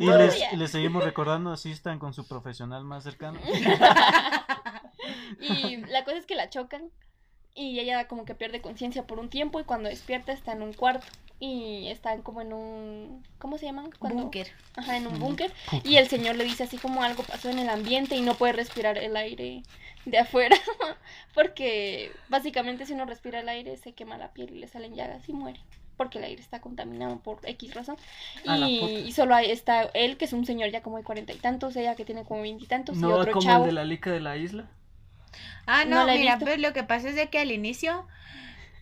Y les, y les seguimos recordando, asistan con su profesional más cercano. *laughs* Y la cosa es que la chocan y ella como que pierde conciencia por un tiempo y cuando despierta está en un cuarto y están como en un ¿cómo se llaman? Cuando- Búnker. Ajá, en un búnker y el señor le dice así como algo pasó en el ambiente y no puede respirar el aire de afuera *laughs* porque básicamente si uno respira el aire se quema la piel y le salen llagas y muere porque el aire está contaminado por X razón y, y solo ahí está él que es un señor ya como de cuarenta y tantos ella que tiene como veintitantos y, No otro como chavo el de la lica de la isla. Ah, No la mira, pues lo que pasa es de que al inicio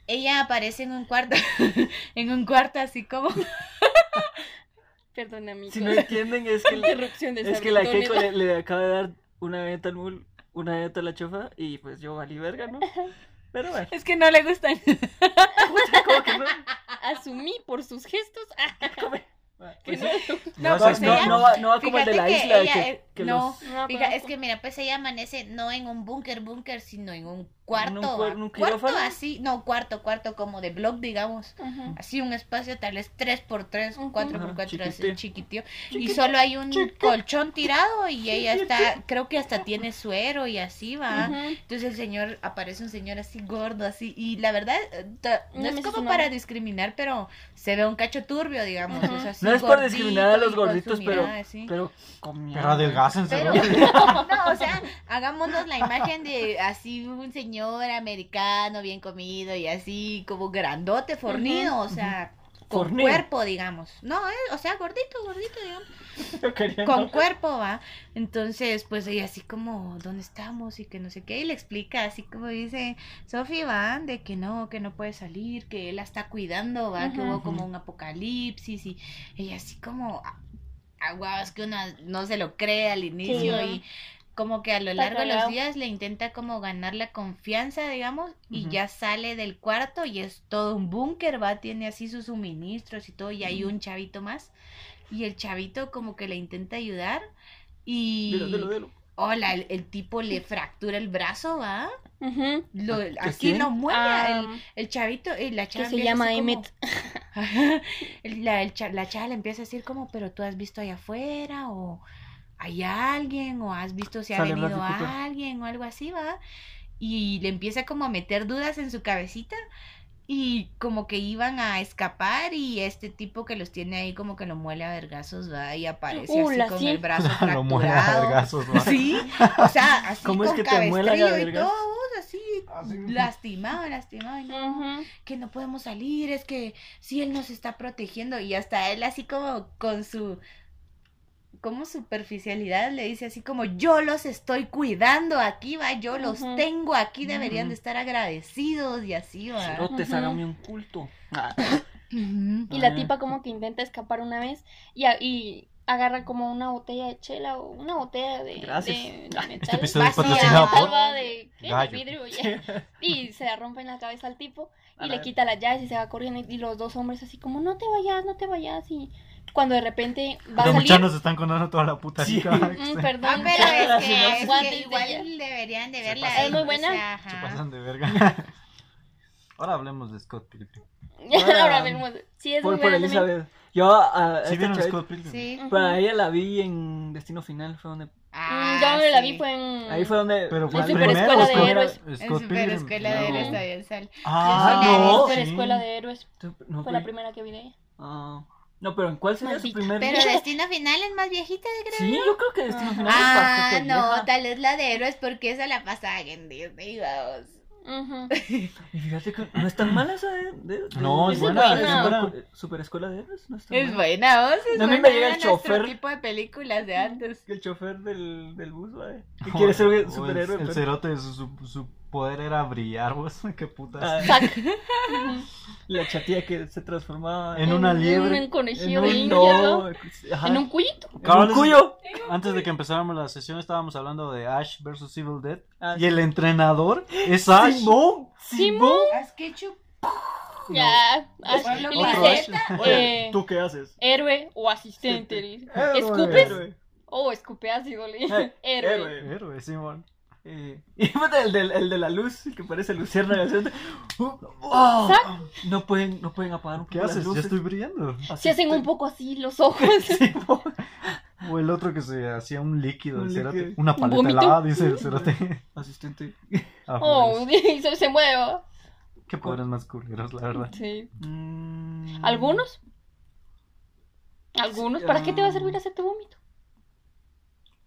ella aparece en un cuarto, *laughs* en un cuarto así como... *laughs* Perdón, amigo. Si no entienden, es que, *laughs* Interrupción de es que la. Keiko le, le acaba de dar una galleta al mul, una galleta a la chofa y pues yo valí verga, ¿no? Pero bueno, Es que no le gustan. ¿cómo que no? Asumí por sus gestos. Ah, Pues, No, no, pues no, ella- no va, no va como el de la que isla. ella, que, que no, los- no fija- es que mira, pues ella amanece no en un búnker, búnker, sino en un cuarto. ¿En un cuar- ¿va? un cuarto así, no, cuarto, cuarto como de blog, digamos. Así un espacio tal vez 3x3, Ujú. 4x4, Ajá, así chiquitín. chiquitío. Y solo hay un colchón tirado y ella está, creo que hasta tiene suero y así va. Entonces el señor, aparece un señor así gordo, así, y la verdad, eh, no No es como para discriminar, pero se ve un cacho turbio, digamos. Ujú. o sea, así No es por discriminar a los gorditos, pero, así. pero. Pero adelgácense, Pero, ¿no? *laughs* no, o sea, hagámonos la imagen de así un señor americano bien comido y así como grandote, fornido, o sea, con Fornido. cuerpo, digamos. No, eh, o sea, gordito, gordito, digamos. *laughs* Quería Con no- cuerpo, va. Entonces, pues ella así como, ¿dónde estamos? Y que no sé qué. Y le explica, así como dice Sophie, va, de que no, que no puede salir, que él la está cuidando, va, que hubo como un apocalipsis. Y ella así como, ah, guau, es que una no se lo cree al inicio. Sí. Y como que a lo largo de los días le intenta como ganar la confianza, digamos, y ya sale del cuarto y es todo un búnker, va, tiene así sus suministros y todo, y hay un chavito más, y el chavito como que le intenta ayudar, y Dilo, dilo, dilo. hola, el, el tipo le fractura el brazo, va, Ujú. lo, ¿Qué así tiene? lo mueve, Ah, el, el chavito, y la chava que se llama como- Emmet. *laughs* la, el cha- la chava le empieza a decir como, pero tú has visto allá afuera o hay alguien o has visto si ha Sale venido Cooper. alguien o algo así, va. Y le empieza como a meter dudas en su cabecita y como que iban a escapar y este tipo que los tiene ahí como que lo muele a vergazos, va, y aparece Uh, así con sí. el brazo *laughs* Lo mueve a fracturado. vergazos, ¿va? Sí, o sea, *laughs* así ¿Cómo con es que te a y todo, así, lastimado, lastimado, y no, Ujú. que no podemos salir, es que si él nos está protegiendo y hasta él así como con su como superficialidad le dice así como yo los estoy cuidando aquí va, yo los tengo aquí, deberían de estar agradecidos y así va. Cerotes, Ujú. hágame un culto. Y la Ah. tipa como que intenta escapar una vez y, a- y agarra como una botella de chela o una botella de, Gracias. de, de Ah, metal. Este Vacía. de, ¿qué? de vidrio ya. *laughs* y se la rompe en la cabeza al tipo y le quita las llaves y se va corriendo y los dos hombres así como no te vayas, no te vayas y cuando de repente va a Los salir muchachos están contando toda la puta Sí. *laughs* Mm, perdón. Ah, pero la es que, *laughs* es que igual deberían de verla. pasan. Es muy o buena. sea, Se pasan de verga. *laughs* Ahora hablemos de Scott Pilgrim. Ahora vemos. Sí, es por, muy por buena también. Elizabeth. Yo a, a ¿Sí chavita- Scott Pilgrim? Sí. Para ella la vi en Destino Final, fue donde... Ah, Mm, yo donde la sí. vi fue en. Ahí fue donde... Pero fue En el Super primero, Escuela de Héroes. En Scott super Pilgrim. escuela de héroes todavía sale. Ah, la no. Super sí. Escuela de Héroes. Fue la primera que vi de ella. Ah, no, pero ¿en cuál sería su primer... Pero Destino Final es más viejita, creo. Sí, yo creo que Destino Final Ah, es bastante no, vieja. tal vez la de héroes porque esa la pasaban en Disney, vamos. Ujú. Y fíjate que no es tan mala esa de... de- de- No, es buena, es super- buena. Super Escuela de Héroes, no es tan Es mala. buena, vos es A mí me buena, llega el chofer. tipo de películas de antes. El chofer del, del bus, ¿vale? *laughs* Que quiere ser el- superhéroe. El cerote, su, su, su poder era brillar, vos. *laughs* Qué putas. Ah, *laughs* la chatilla que se transformaba En una liebre. En un conejillo en un no, ¿no? En un cuyito. en un cuyo. Antes de que empezáramos la sesión estábamos hablando de Ash vs Evil Dead. Ah, y el entrenador es Ash. Simón, Simón. Haz ketchup. Ya. Ash, Ash. Oye, eh, ¿tú qué haces? héroe o asistente. Héroe. ¿Escupes? Héroe. Oh, escupe ácido, le Eh. Héroe. héroe. Héroe, Simón. Eh, *laughs* y el, del, el de la luz, el que parece luciérnaga. ¿sí? Uh, oh, no, pueden, no pueden apagar un ¿Qué poco las haces? Ya estoy brillando. Se hacen un poco así los *laughs* ojos. O el otro que se hacía un líquido, Un. Una ¿Un paleta helada, dice el cerote. *laughs* Asistente. Ah, Oh, pues, se, se mueve. Qué pobres más culeros, la verdad. Sí. Mm, ¿Algunos? ¿Algunos? ¿Para qué te va a servir hacerte vómito?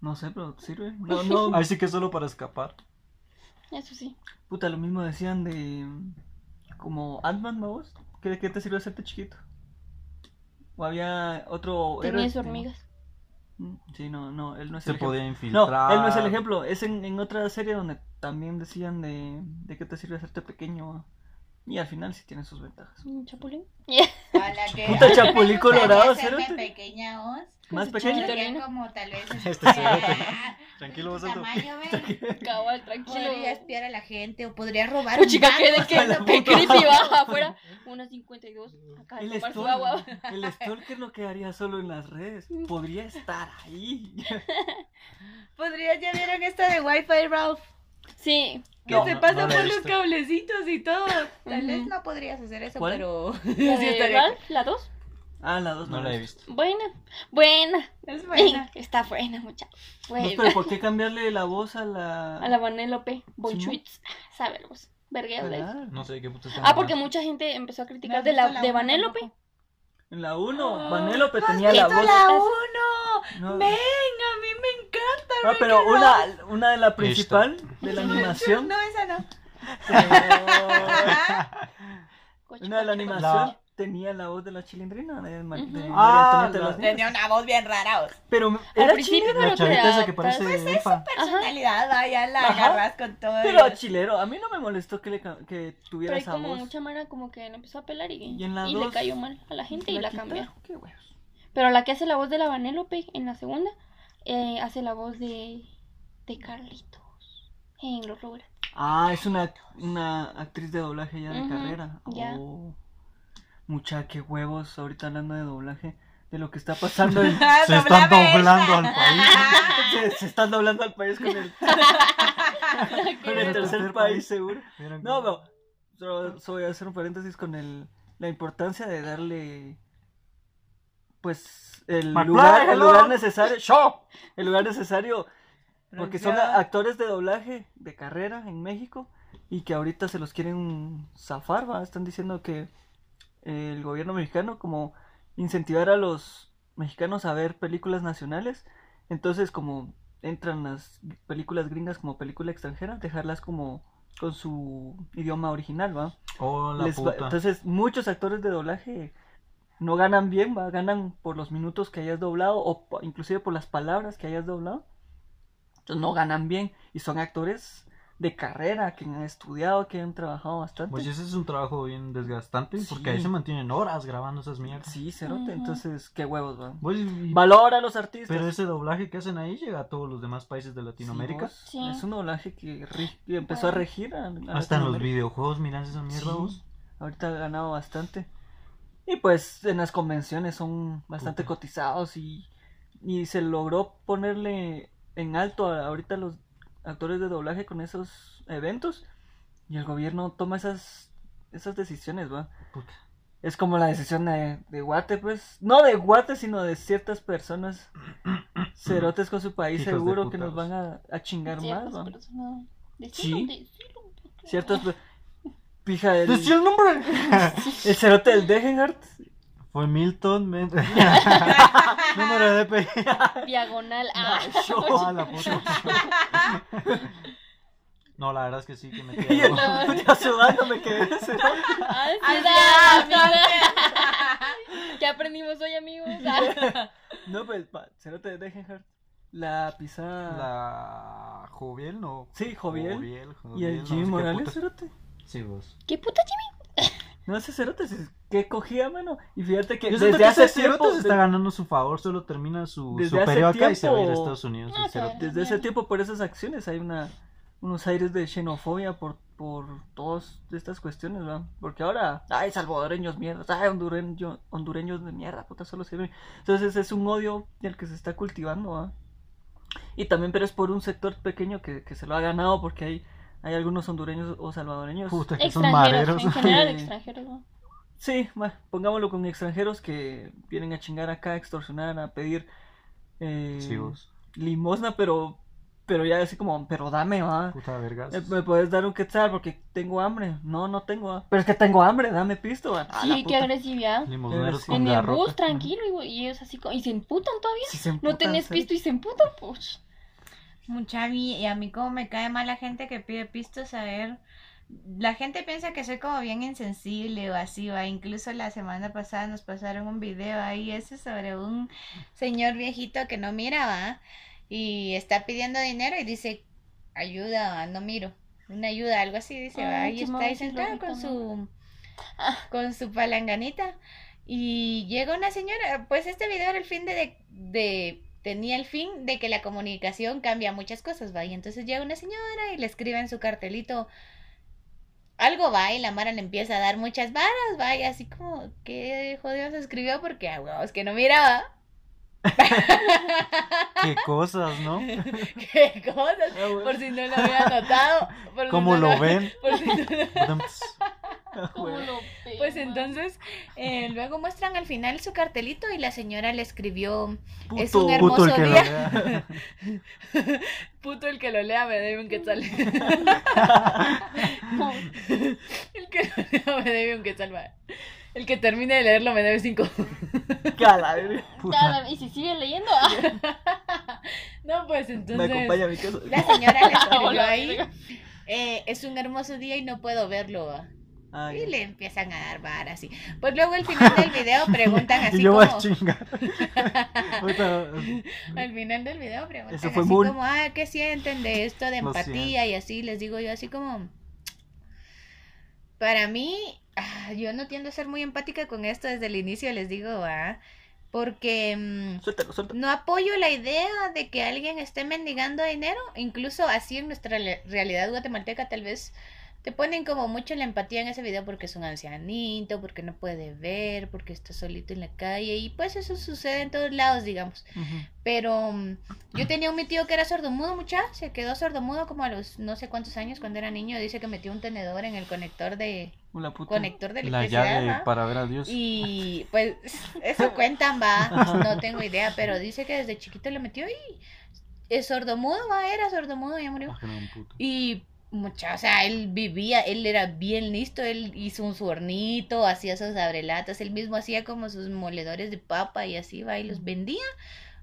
No sé, pero sirve. No, no. *laughs* Ahí sí que es solo para escapar. Eso sí. Puta, lo mismo decían de. Como Ant-Man, ¿no vos? ¿Qué, ¿Qué te sirve hacerte chiquito? O había otro. Tenías hormigas. Mm, Sí, no, no, él no es Se el ejemplo. podía No, infiltrar. él no es el ejemplo. Es en, en otra serie donde también decían de, de qué te sirve hacerte pequeño. Y al final sí tiene sus ventajas. ¿Un chapulín? *laughs* A la que- Puta chapulín colorado, Hacerme cerote. pequeña voz. Más. Sería como tal vez. *laughs* Este ah, *laughs* Tranquilo, vos, tamaño, ven. Cabal, tranquilo. Podría espiar a la gente o podría robar. Pues chica, ¿qué de ¿Qué pequeño. creepy baja afuera? Una 52. Acá El tomar su stalker, agua. el stalker no quedaría solo en las redes. Podría estar ahí. Podría, ya vieron esta de Wi-Fi Ralph. Sí. Que No, se no, pasa no la por los cablecitos y todo. Tal vez no podrías hacer eso, ¿Cuál? pero. *laughs* La sí estaría- la 2. Ah, la dos No la he visto. Buena. Buena. Es buena. *laughs* Está buena, mucha. No, Buena. pero ¿por qué cambiarle la voz a la. A la Vanellope. Von Sí, ¿no? Schwitz. Sabemos. Vergueas de eso. Claro. No sé qué puta está Ah, porque hablando. mucha gente empezó a ¿No criticar de, la, visto de Vanellope. En la 1, Vanellope tenía ¿Has la voz. la As- 1? No. Venga, a mí me encanta. Ah, pero una, una de la principal de la animación. No, esa no. Coche, Una de la animación La- tenía la voz de la chilindrina de, de Ah, de las. Tenía una voz bien rara. vos. Pero Al era principio, chilero. La pero chavita esa que adaptas. parece Pues elfa. Ajá. Personalidad, vaya, la Ajá. agarras con todo. Pero el- chilero. A mí no me molestó que, le, que Pero tuviera hay esa como voz. mucha mara como que le empezó a pelar y, Y en la y le cayó mal a la gente y la cambió. Qué huevos. Pero la que hace la voz de la Vanellope en la segunda eh, hace la voz de, de Carlitos en los Rugrats. Ah, es una, una actriz de doblaje ya de carrera. ya. Oh. Mucha, qué huevos. Ahorita hablando de doblaje. De lo que está pasando en... *laughs* Se están doblando al *laughs* país. se, se están doblando al país con el, *laughs* con el tercer país, seguro. No, pero solo, solo voy a hacer un paréntesis con el, la importancia de darle, pues, el McFly, lugar, el lugar necesario, ¡Show! el lugar necesario, porque son actores de doblaje de carrera en México y que ahorita se los quieren zafar, ¿va? Están diciendo que el gobierno mexicano como incentivar a los mexicanos a ver películas nacionales, entonces como entran las películas gringas como película extranjera, dejarlas como con su idioma original, ¿va? Oh, la Les va- puta. Entonces muchos actores de doblaje no ganan bien, ¿va? Ganan por los minutos que hayas doblado o inclusive por las palabras que hayas doblado. Entonces no ganan bien y son actores de carrera que han estudiado, que han trabajado bastante. Pues ese es un trabajo bien desgastante porque Sí. ahí se mantienen horas grabando esas mierdas. Sí, cerote, Ujú. entonces qué huevos, ¿va? Pues, y- Valora a los artistas. pero ese doblaje que hacen ahí llega a todos los demás países de Latinoamérica. Sí, Sí. Es un doblaje que, que empezó a regir. a- a Hasta en los videojuegos, miran esa mierda Sí, vos. Ahorita ha ganado bastante. Y pues en las convenciones son bastante Puta. cotizados y, y se logró ponerle en alto a, ahorita los actores de doblaje con esos eventos y el gobierno toma esas esas decisiones, va. Puta. Es como la decisión de, de Guate, pues. No de Guate, sino de ciertas personas *coughs* cerotes con su país, Hijos seguro que nos van a, a chingar Ciertas más, va. personas. Decilo, Sí. decilo. Ciertas. pe- Pija, el, Decí el nombre. *laughs* el cerote del Degenhardt. Fue Milton. Men- *laughs* Número de DPI. *laughs* Diagonal A. Ah, la puta. No, la verdad es que sí que me Y quedé. el- ya sudando me quedé. Ansiedad, amiga. ¿Qué aprendimos hoy, amigos? Ah, No, pues, pa, cerote de Degenhardt. La pisada. La Joviel, no. Sí, Joviel. Joviel, Y Joviel, el no sé Jimmy qué Morales, cerote. Sí, vos. ¿Qué puta Jimmy? No, ese cerote, es- que cogía, mano. Y fíjate que Yo desde que hace tiempo. se está ganando su favor, solo termina su, Desde su periodo acá y se va a ir a tiempo- Estados Unidos. Ah. Desde ese tiempo, por esas acciones, hay una unos aires de xenofobia por, por todas estas cuestiones, ¿verdad? Porque ahora, ay, salvadoreños mierda, ay, hondureño- hondureños de mierda, puta, solo sirven. Entonces es un odio el que se está cultivando, ¿verdad? Y también, pero es por un sector pequeño que, que se lo ha ganado porque hay, hay algunos hondureños o salvadoreños. Puta, que son Extranjeros, mareros. en general Sí. extranjeros, ¿no? Sí, bueno, pongámoslo con extranjeros que vienen a chingar acá, a extorsionar, a pedir eh, Sí, limosna, pero pero ya así como, pero dame, va. Puta vergas. Eh, ¿Me puedes dar un quetzal porque tengo hambre? No, no tengo. ¿va? Pero es que tengo hambre, dame pisto. ¿va? Ah, Sí, qué puta. agresividad. Limosneros Sí. con En el bus, tranquilo, y, y ellos así, co- y se emputan todavía. Si se No emputan, tenés ¿sí? pisto y se emputan, pues. Mucha y a mí como me cae mal la gente que pide pistos a ver. La gente piensa que soy como bien insensible o así, va. Incluso la semana pasada nos pasaron un video ahí ese sobre un señor viejito que no mira, va. Y está pidiendo dinero y dice, ayuda, va, no miro. Una ayuda, algo así, dice, va. Y está ahí sentado con su, con su palanganita. Y llega una señora, pues este video era el fin de, de, de- tenía el fin de que la comunicación cambia muchas cosas, va. Y entonces llega una señora y le escribe en su cartelito algo va y la Mara le empieza a dar muchas varas, va, y así como, ¿qué jodido se escribió? Porque a huevos que no miraba. *laughs* Qué cosas, ¿no? *laughs* ¿Qué cosas? Ah. Por si no lo había notado. por *laughs* si ¿Cómo no lo ven? por si no- Ah, *laughs* ¿Cómo bueno. lo Pues entonces, eh, luego muestran al final su cartelito y la señora le escribió, Puto. es un Puto hermoso el que lo día. *laughs* Puto el que lo lea me debe un quetzal. *laughs* El que lo lea me debe un quetzal. va. El que termine de leerlo me debe cinco. Nada, Y si sigue leyendo, ah, no, pues Me entonces... acompaña a mi casa. La señora le escribió hola, ahí, eh, es un hermoso día y no puedo verlo. va. Ah, Y le empiezan a dar varas así. Pues luego al final del video *laughs* preguntan así yo como... chingar. *laughs* Ahorita, Al final del video preguntan así Moon. como, ah, ¿qué sienten de esto de empatía? Y así les digo yo así como, para mí, ah, yo no tiendo a ser muy empática con esto desde el inicio, les digo, ah, porque mm, Suéltalo, suéltalo. no apoyo la idea de que alguien esté mendigando dinero, incluso así en nuestra realidad guatemalteca tal vez te ponen como mucho la empatía en ese video porque es un ancianito, porque no puede ver, porque está solito en la calle y pues eso sucede en todos lados, digamos. Pero mm, yo tenía un mi tío que era sordomudo, mucha, se quedó sordomudo como a los no sé cuántos años cuando era niño, dice que metió un tenedor en el conector de La puta. conector de la llave ¿va? para ver a Dios. Y pues eso cuentan, va, *laughs* no tengo idea, pero dice que desde chiquito le metió y es sordomudo, va, era sordomudo, ya murió. Que no, un puto. Y mucha, o sea, él vivía, él era bien listo, él hizo un su hornito, hacía sus abrelatas, él mismo hacía como sus moledores de papa y así va y los vendía.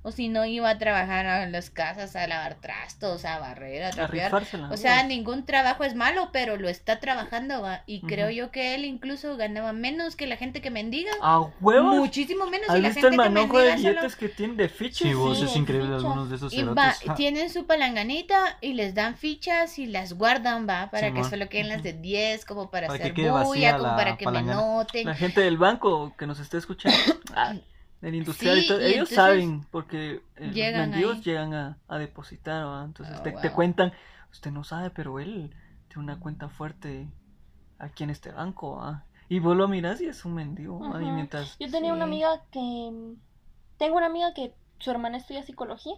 O si no, iba a trabajar a las casas a lavar trastos, a barrer, a trapear. O sea, ningún trabajo es malo, pero lo está trabajando, va. Y creo yo que él incluso ganaba menos que la gente que mendiga. ¿A huevos? Muchísimo menos. ¿Has y la visto el gente que manojo de mendiga solo- billetes que tiene de fichas? Sí, vos Sí, es increíble ficha. algunos de esos Y va, tienen su palanganita y les dan fichas y las guardan, va, para que solo queden las de 10, como para, Para que hacer bulla, como para que me noten. La gente del banco que nos esté escuchando, *coughs* ah, del industrial Sí, y todo, y ellos saben porque eh, los llegan mendigos ahí. llegan a, a depositar, ¿va? entonces Ah, te, cuentan, usted no sabe, pero él tiene una cuenta fuerte aquí en este banco, ¿va? y vos lo miras y es un mendigo, mientras Yo tenía una amiga que. Tengo una amiga que su hermana estudia psicología,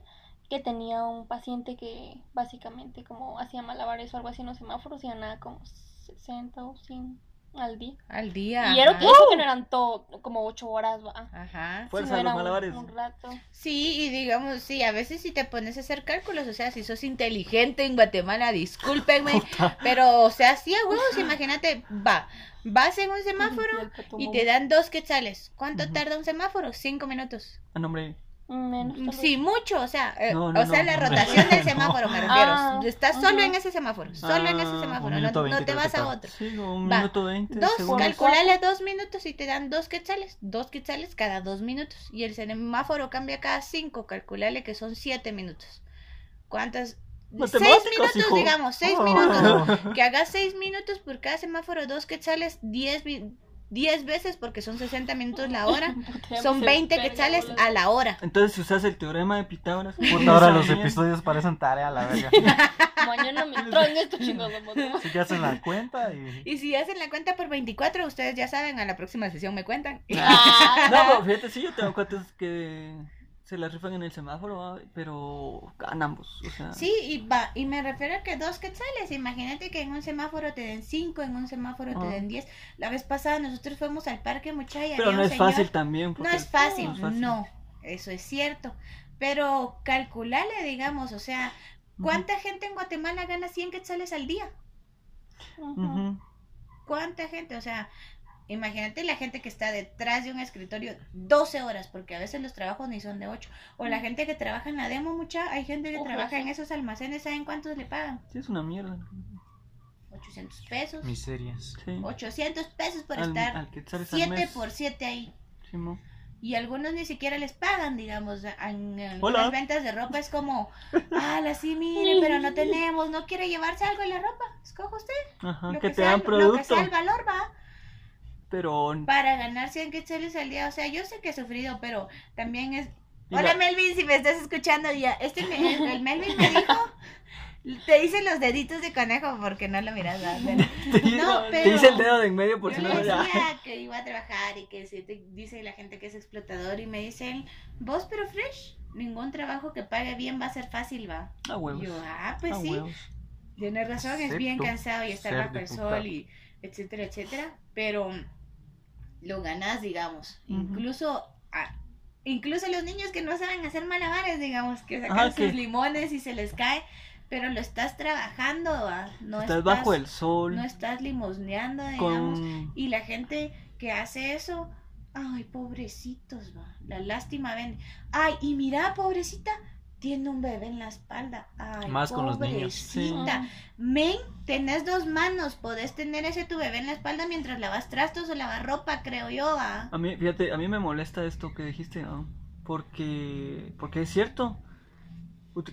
que tenía un paciente que básicamente como hacía malabares o algo así en los semáforos y ganaba como 60 o 100 al día. Al día. Y era que, que no eran todo, como 8 horas, va. Ajá. Fuerza, era un- malabares. Un, rato. Sí, y digamos, sí, a veces si te pones a hacer cálculos, o sea, si sos inteligente en Guatemala, discúlpenme, *laughs* pero, o sea, sí a huevos, imagínate, va, vas en un semáforo Y te dan dos quetzales. ¿Cuánto tarda un semáforo? Cinco minutos. ah, no, hombre, Menos. vez. Sí, mucho, o sea, eh, No, no, o sea, no. la rotación del semáforo, me *laughs* refiero. Ah, Estás solo en ese semáforo, solo en ese Ah, semáforo, no, te vas a otro. Sí, un Va. minuto veinte. Dos, según- calculale dos minutos y te dan dos quetzales, dos quetzales cada dos minutos. Y el semáforo cambia cada cinco, calculale que son siete minutos. ¿Cuántas? Seis minutos, hijo. digamos, seis Oh. minutos. *laughs* Que hagas seis minutos por cada semáforo, dos quetzales, diez, mi- diez veces porque son 60 minutos la hora. *laughs* Son llamas 20 verga, quetzales a la hora. Entonces, si usas el teorema de Pitágoras. Puta, ahora los episodios parecen tarea, la verga. *laughs* Mañana me traen estos. Así que hacen la cuenta y. Y si hacen la cuenta por 24, ustedes ya saben, a la próxima sesión me cuentan. Ah. *laughs* No, pero fíjate, sí, yo tengo cuates que se la rifan en el semáforo, pero ganan ambos. O sea, Sí, y va, y me refiero a que dos quetzales, imagínate que en un semáforo te den cinco, en un semáforo te Ah. den diez. La vez pasada nosotros fuimos al parque mucha y pero no es señor- fácil también. No es fácil, no es fácil. no, eso es cierto. Pero calculale, digamos, o sea, ¿cuánta gente en Guatemala gana 100 quetzales al día? ¿Cuánta gente? O sea, imagínate la gente que está detrás de un escritorio 12 horas, porque a veces los trabajos ni son de 8. O la gente que trabaja en la demo, mucha, hay gente que Ojo, trabaja sí. en esos almacenes, ¿saben cuántos le pagan? Sí, es una mierda. 800 pesos. Miserias. Sí. 800 pesos por Al- estar al al 7 mes. por 7 ahí. Simón. Y algunos ni siquiera les pagan, digamos, en, en las ventas de ropa es como, ah, sí, mire, pero no tenemos, no quiere llevarse algo de la ropa, escoja usted. Ajá, lo que te sea, dan Lo que producto. sea el valor, va. Pero. para ganar 100 quetzales al día. O sea, yo sé que he sufrido, pero también es... Hola la- Melvin, si me estás escuchando ya. Este me- el, el Melvin me dijo... *laughs* Te hice los deditos de conejo porque no lo miras. *laughs* Pero- No, Te pero... hice el dedo de en medio por Yo si no ya. decía que iba a trabajar y que si te dice la gente que es explotador y me dicen, vos pero fresh, ningún trabajo que pague bien va a ser fácil, va. A huevos. Yo, ah, pues sí, huevos. Tienes razón, es bien cansado y estar bajo el sol y etcétera, etcétera, pero lo ganas, digamos. Incluso ah, incluso los niños que no saben hacer malabares, digamos, que sacan Ajá, sus limones y se les cae, pero lo estás trabajando, no estás, bajo el sol. no estás limosneando, digamos, con. y la gente que hace eso, ay, pobrecitos, va. La lástima ven. Ay, y mira, pobrecita, tiene un bebé en la espalda. Ay, Más con los niños. Sí. Men, tenés dos manos, podés tener ese tu bebé en la espalda mientras lavas trastos o lavas ropa, creo yo, va. A mí, fíjate, a mí me molesta esto que dijiste, ¿no? porque, porque es cierto.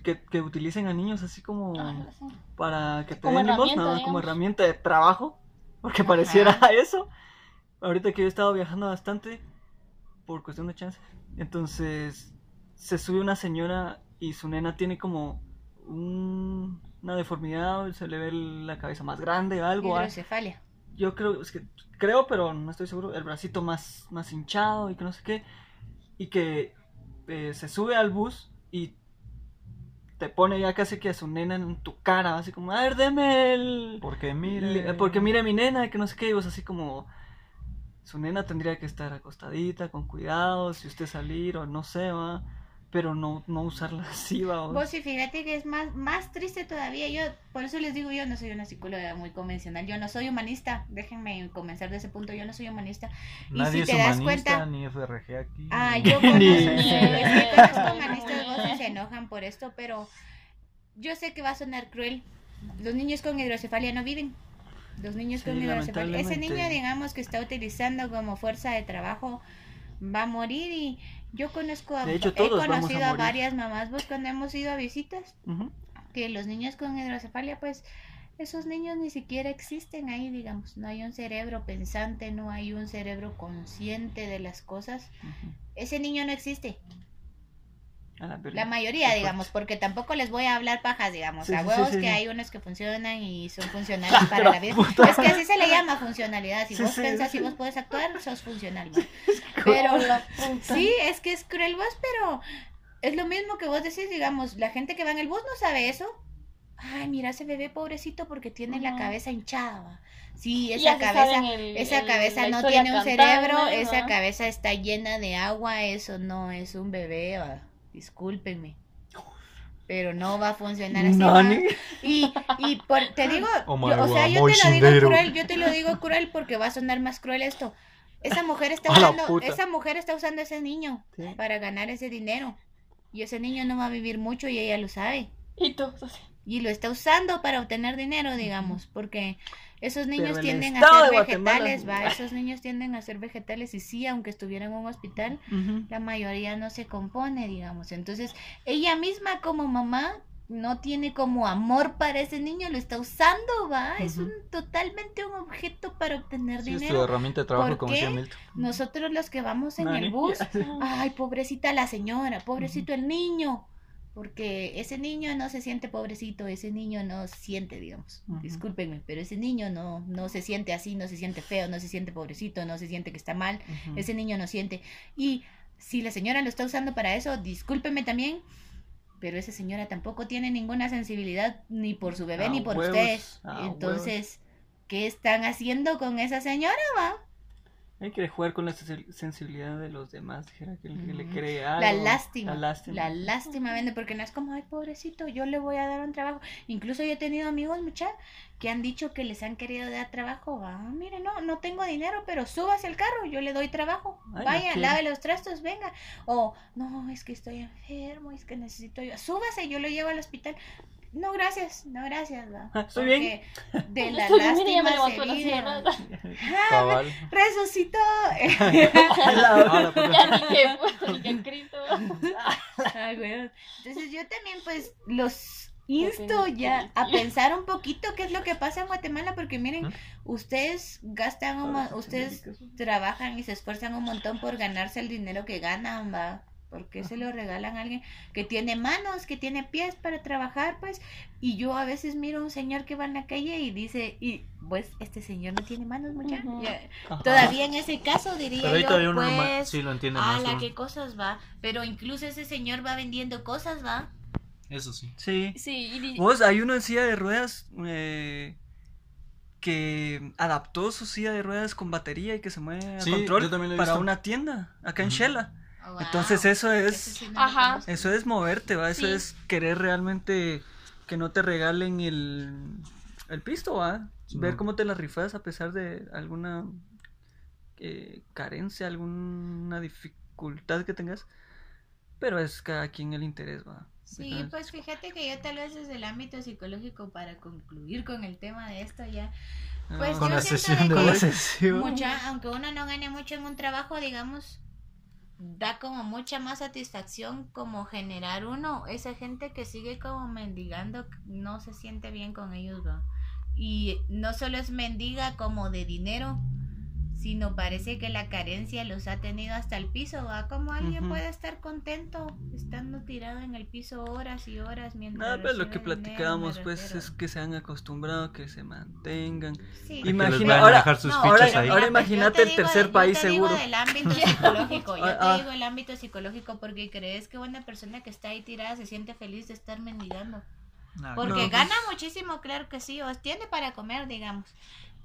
Que, que utilicen a niños así como Ah, sí. para que te Como den limosna, herramienta, ¿no? como herramienta de trabajo, porque Ajá. pareciera *laughs* eso. Ahorita que yo he estado viajando bastante por cuestión de chance, entonces se sube una señora y su nena tiene como un- una deformidad, se le ve la cabeza más grande o algo. ah. Hidrocefalia. Yo creo, es que creo, pero no estoy seguro, el bracito más, más hinchado y que no sé qué, y que eh, se sube al bus y te pone ya casi que a su nena en tu cara, así como, a ver, deme el... Porque mire. Porque mire mi nena, y que no sé qué, y vos así como... Su nena tendría que estar acostadita, con cuidado, si usted salir o no sé, va, pero no, no usarla *laughs* así, va. o- Vos y fíjate que es más, más triste todavía. Yo, por eso les digo, yo no soy una psicóloga muy convencional. Yo no soy humanista. Déjenme comenzar de ese punto. Yo no soy humanista. y Nadie si es te das cuenta- ni FRG aquí. Ah, ni- yo *laughs* conozco, conozco humanistas vos y se enojan por esto, pero yo sé que va a sonar cruel. Los niños con hidrocefalia no viven. Los niños Sí, con hidrocefalia. Ese niño, digamos, que está utilizando como fuerza de trabajo, va a morir y yo conozco a, De hecho, he todos vamos a conocido a, varias mamás, vos cuando hemos ido a visitas, que los niños con hidrocefalia, pues esos niños ni siquiera existen ahí, digamos. No hay un cerebro pensante, no hay un cerebro consciente de las cosas. Ese niño no existe. A la mayoría, digamos, porque tampoco les voy a hablar pajas, digamos. Sí, a huevos sí, sí, que sí. hay unos que funcionan y son funcionales para la vida. puta. Es que así se le llama funcionalidad. Si Sí, vos sí, pensás sí. y vos puedes actuar, sos funcional. *laughs* Pero sí, es que es cruel vos, pero es lo mismo que vos decís, digamos, la gente que va en el bus no sabe eso. Ay, mira ese bebé pobrecito porque tiene la cabeza hinchada. va. Sí, esa cabeza, el- esa el- cabeza no tiene un cerebro, esa cabeza está llena de agua, eso no es un bebé, va. Discúlpenme. Pero no va a funcionar así. Y, y por- te digo, *laughs* Oh yo- o sea, yo te lo digo cruel, yo te lo digo cruel porque va a sonar más cruel esto. esa mujer está *laughs* usando, esa mujer está usando ese niño Sí. para ganar ese dinero. Y ese niño no va a vivir mucho y ella lo sabe. Y todos así. Y lo está usando para obtener dinero, digamos, porque esos niños tienden a ser vegetales, va, esos niños tienden a ser vegetales y sí, aunque estuvieran en un hospital, la mayoría no se compone, digamos. Entonces, ella misma como mamá no tiene como amor para ese niño, lo está usando, va, es un totalmente un objeto para obtener Sí, es dinero. herramienta de trabajo, ¿Por como qué? decía Milton. Nosotros los que vamos en el bus, *laughs* ay, pobrecita la señora, pobrecito el niño, porque ese niño no se siente pobrecito, ese niño no se siente, digamos, discúlpenme, pero ese niño no, no se siente así, no se siente feo, no se siente pobrecito, no se siente que está mal, ese niño no siente. Y si la señora lo está usando para eso, discúlpeme también, pero esa señora tampoco tiene ninguna sensibilidad ni por su bebé ni por huevos, ustedes. Entonces, ¿qué están haciendo con esa señora, va? Hay que jugar con la sensi- sensibilidad de los demás, dijera que que le cree algo. La lástima. La lástima. La lástima vende porque no es como, ay, pobrecito, yo le voy a dar un trabajo. Incluso yo he tenido amigos, mucha, que han dicho que les han querido dar trabajo. Ah, mire, no, no tengo dinero, pero súbase al carro, yo le doy trabajo. Ay, Vaya, lave los trastos, venga. O, no, es que estoy enfermo, es que necesito yo. Súbase, yo lo llevo al hospital. No, gracias, no, gracias. va. Ah, estoy bien. De la Estoy bien, lástima me se va. Ah, Cabal. Resucitó. *laughs* Pues. Entonces yo también pues los insto ya a pensar un poquito qué es lo que pasa en Guatemala porque miren, ¿Mm? ustedes gastan, un ustedes trabajan y se esfuerzan un montón por ganarse el dinero que ganan, va. Porque se lo regalan a alguien que tiene manos, que tiene pies para trabajar, pues. Y yo a veces miro a un señor que va en la calle y dice, y pues este señor no tiene manos, mucha. Ujú. Ya, Ajá. Todavía en ese caso diría Pero ahí yo, todavía uno ma- pues, sí lo entiende más. ¡Hala, ¿no? qué cosas va! Pero incluso ese señor va vendiendo cosas, va. Eso sí. Sí. Sí, y Vos, hay uno en silla de ruedas eh, que adaptó su silla de ruedas con batería y que se mueve a Sí, control yo también lo he para visto. una tienda acá en. Shela. Oh, wow. Entonces eso es sí Ajá. eso es moverte, va, eso Sí. es querer realmente que no te regalen el el pisto, va, Sí, ver no. cómo te la rifas a pesar de alguna eh, carencia, alguna dificultad que tengas. Pero es cada quien el interés, va. Sí, pues fíjate que yo tal vez desde el ámbito psicológico para concluir con el tema de esto ya, ah, pues Con yo la siento sesión de de que la sesión. mucha, aunque uno no gane mucho en un trabajo, digamos, da como mucha más satisfacción como generar uno, esa gente que sigue como mendigando no se siente bien con ellos, ¿va? Y no solo es mendiga como de dinero, sino parece que la carencia los ha tenido hasta el piso, ¿va? Como alguien puede estar contento estando tirado en el piso horas y horas mientras... Nada, pero lo que platicábamos pues es que se han acostumbrado, que se mantengan. Sí. Imagina- ahora- dejar sus No, fichas ahora- ahí. ahora imagínate te el digo tercer de- país yo te digo seguro. del ámbito psicológico, *laughs* yo Ah, te ah. digo el ámbito psicológico porque crees que una persona que está ahí tirada se siente feliz de estar mendigando. Porque No, pues- gana muchísimo, claro que sí, o tiene para comer, digamos.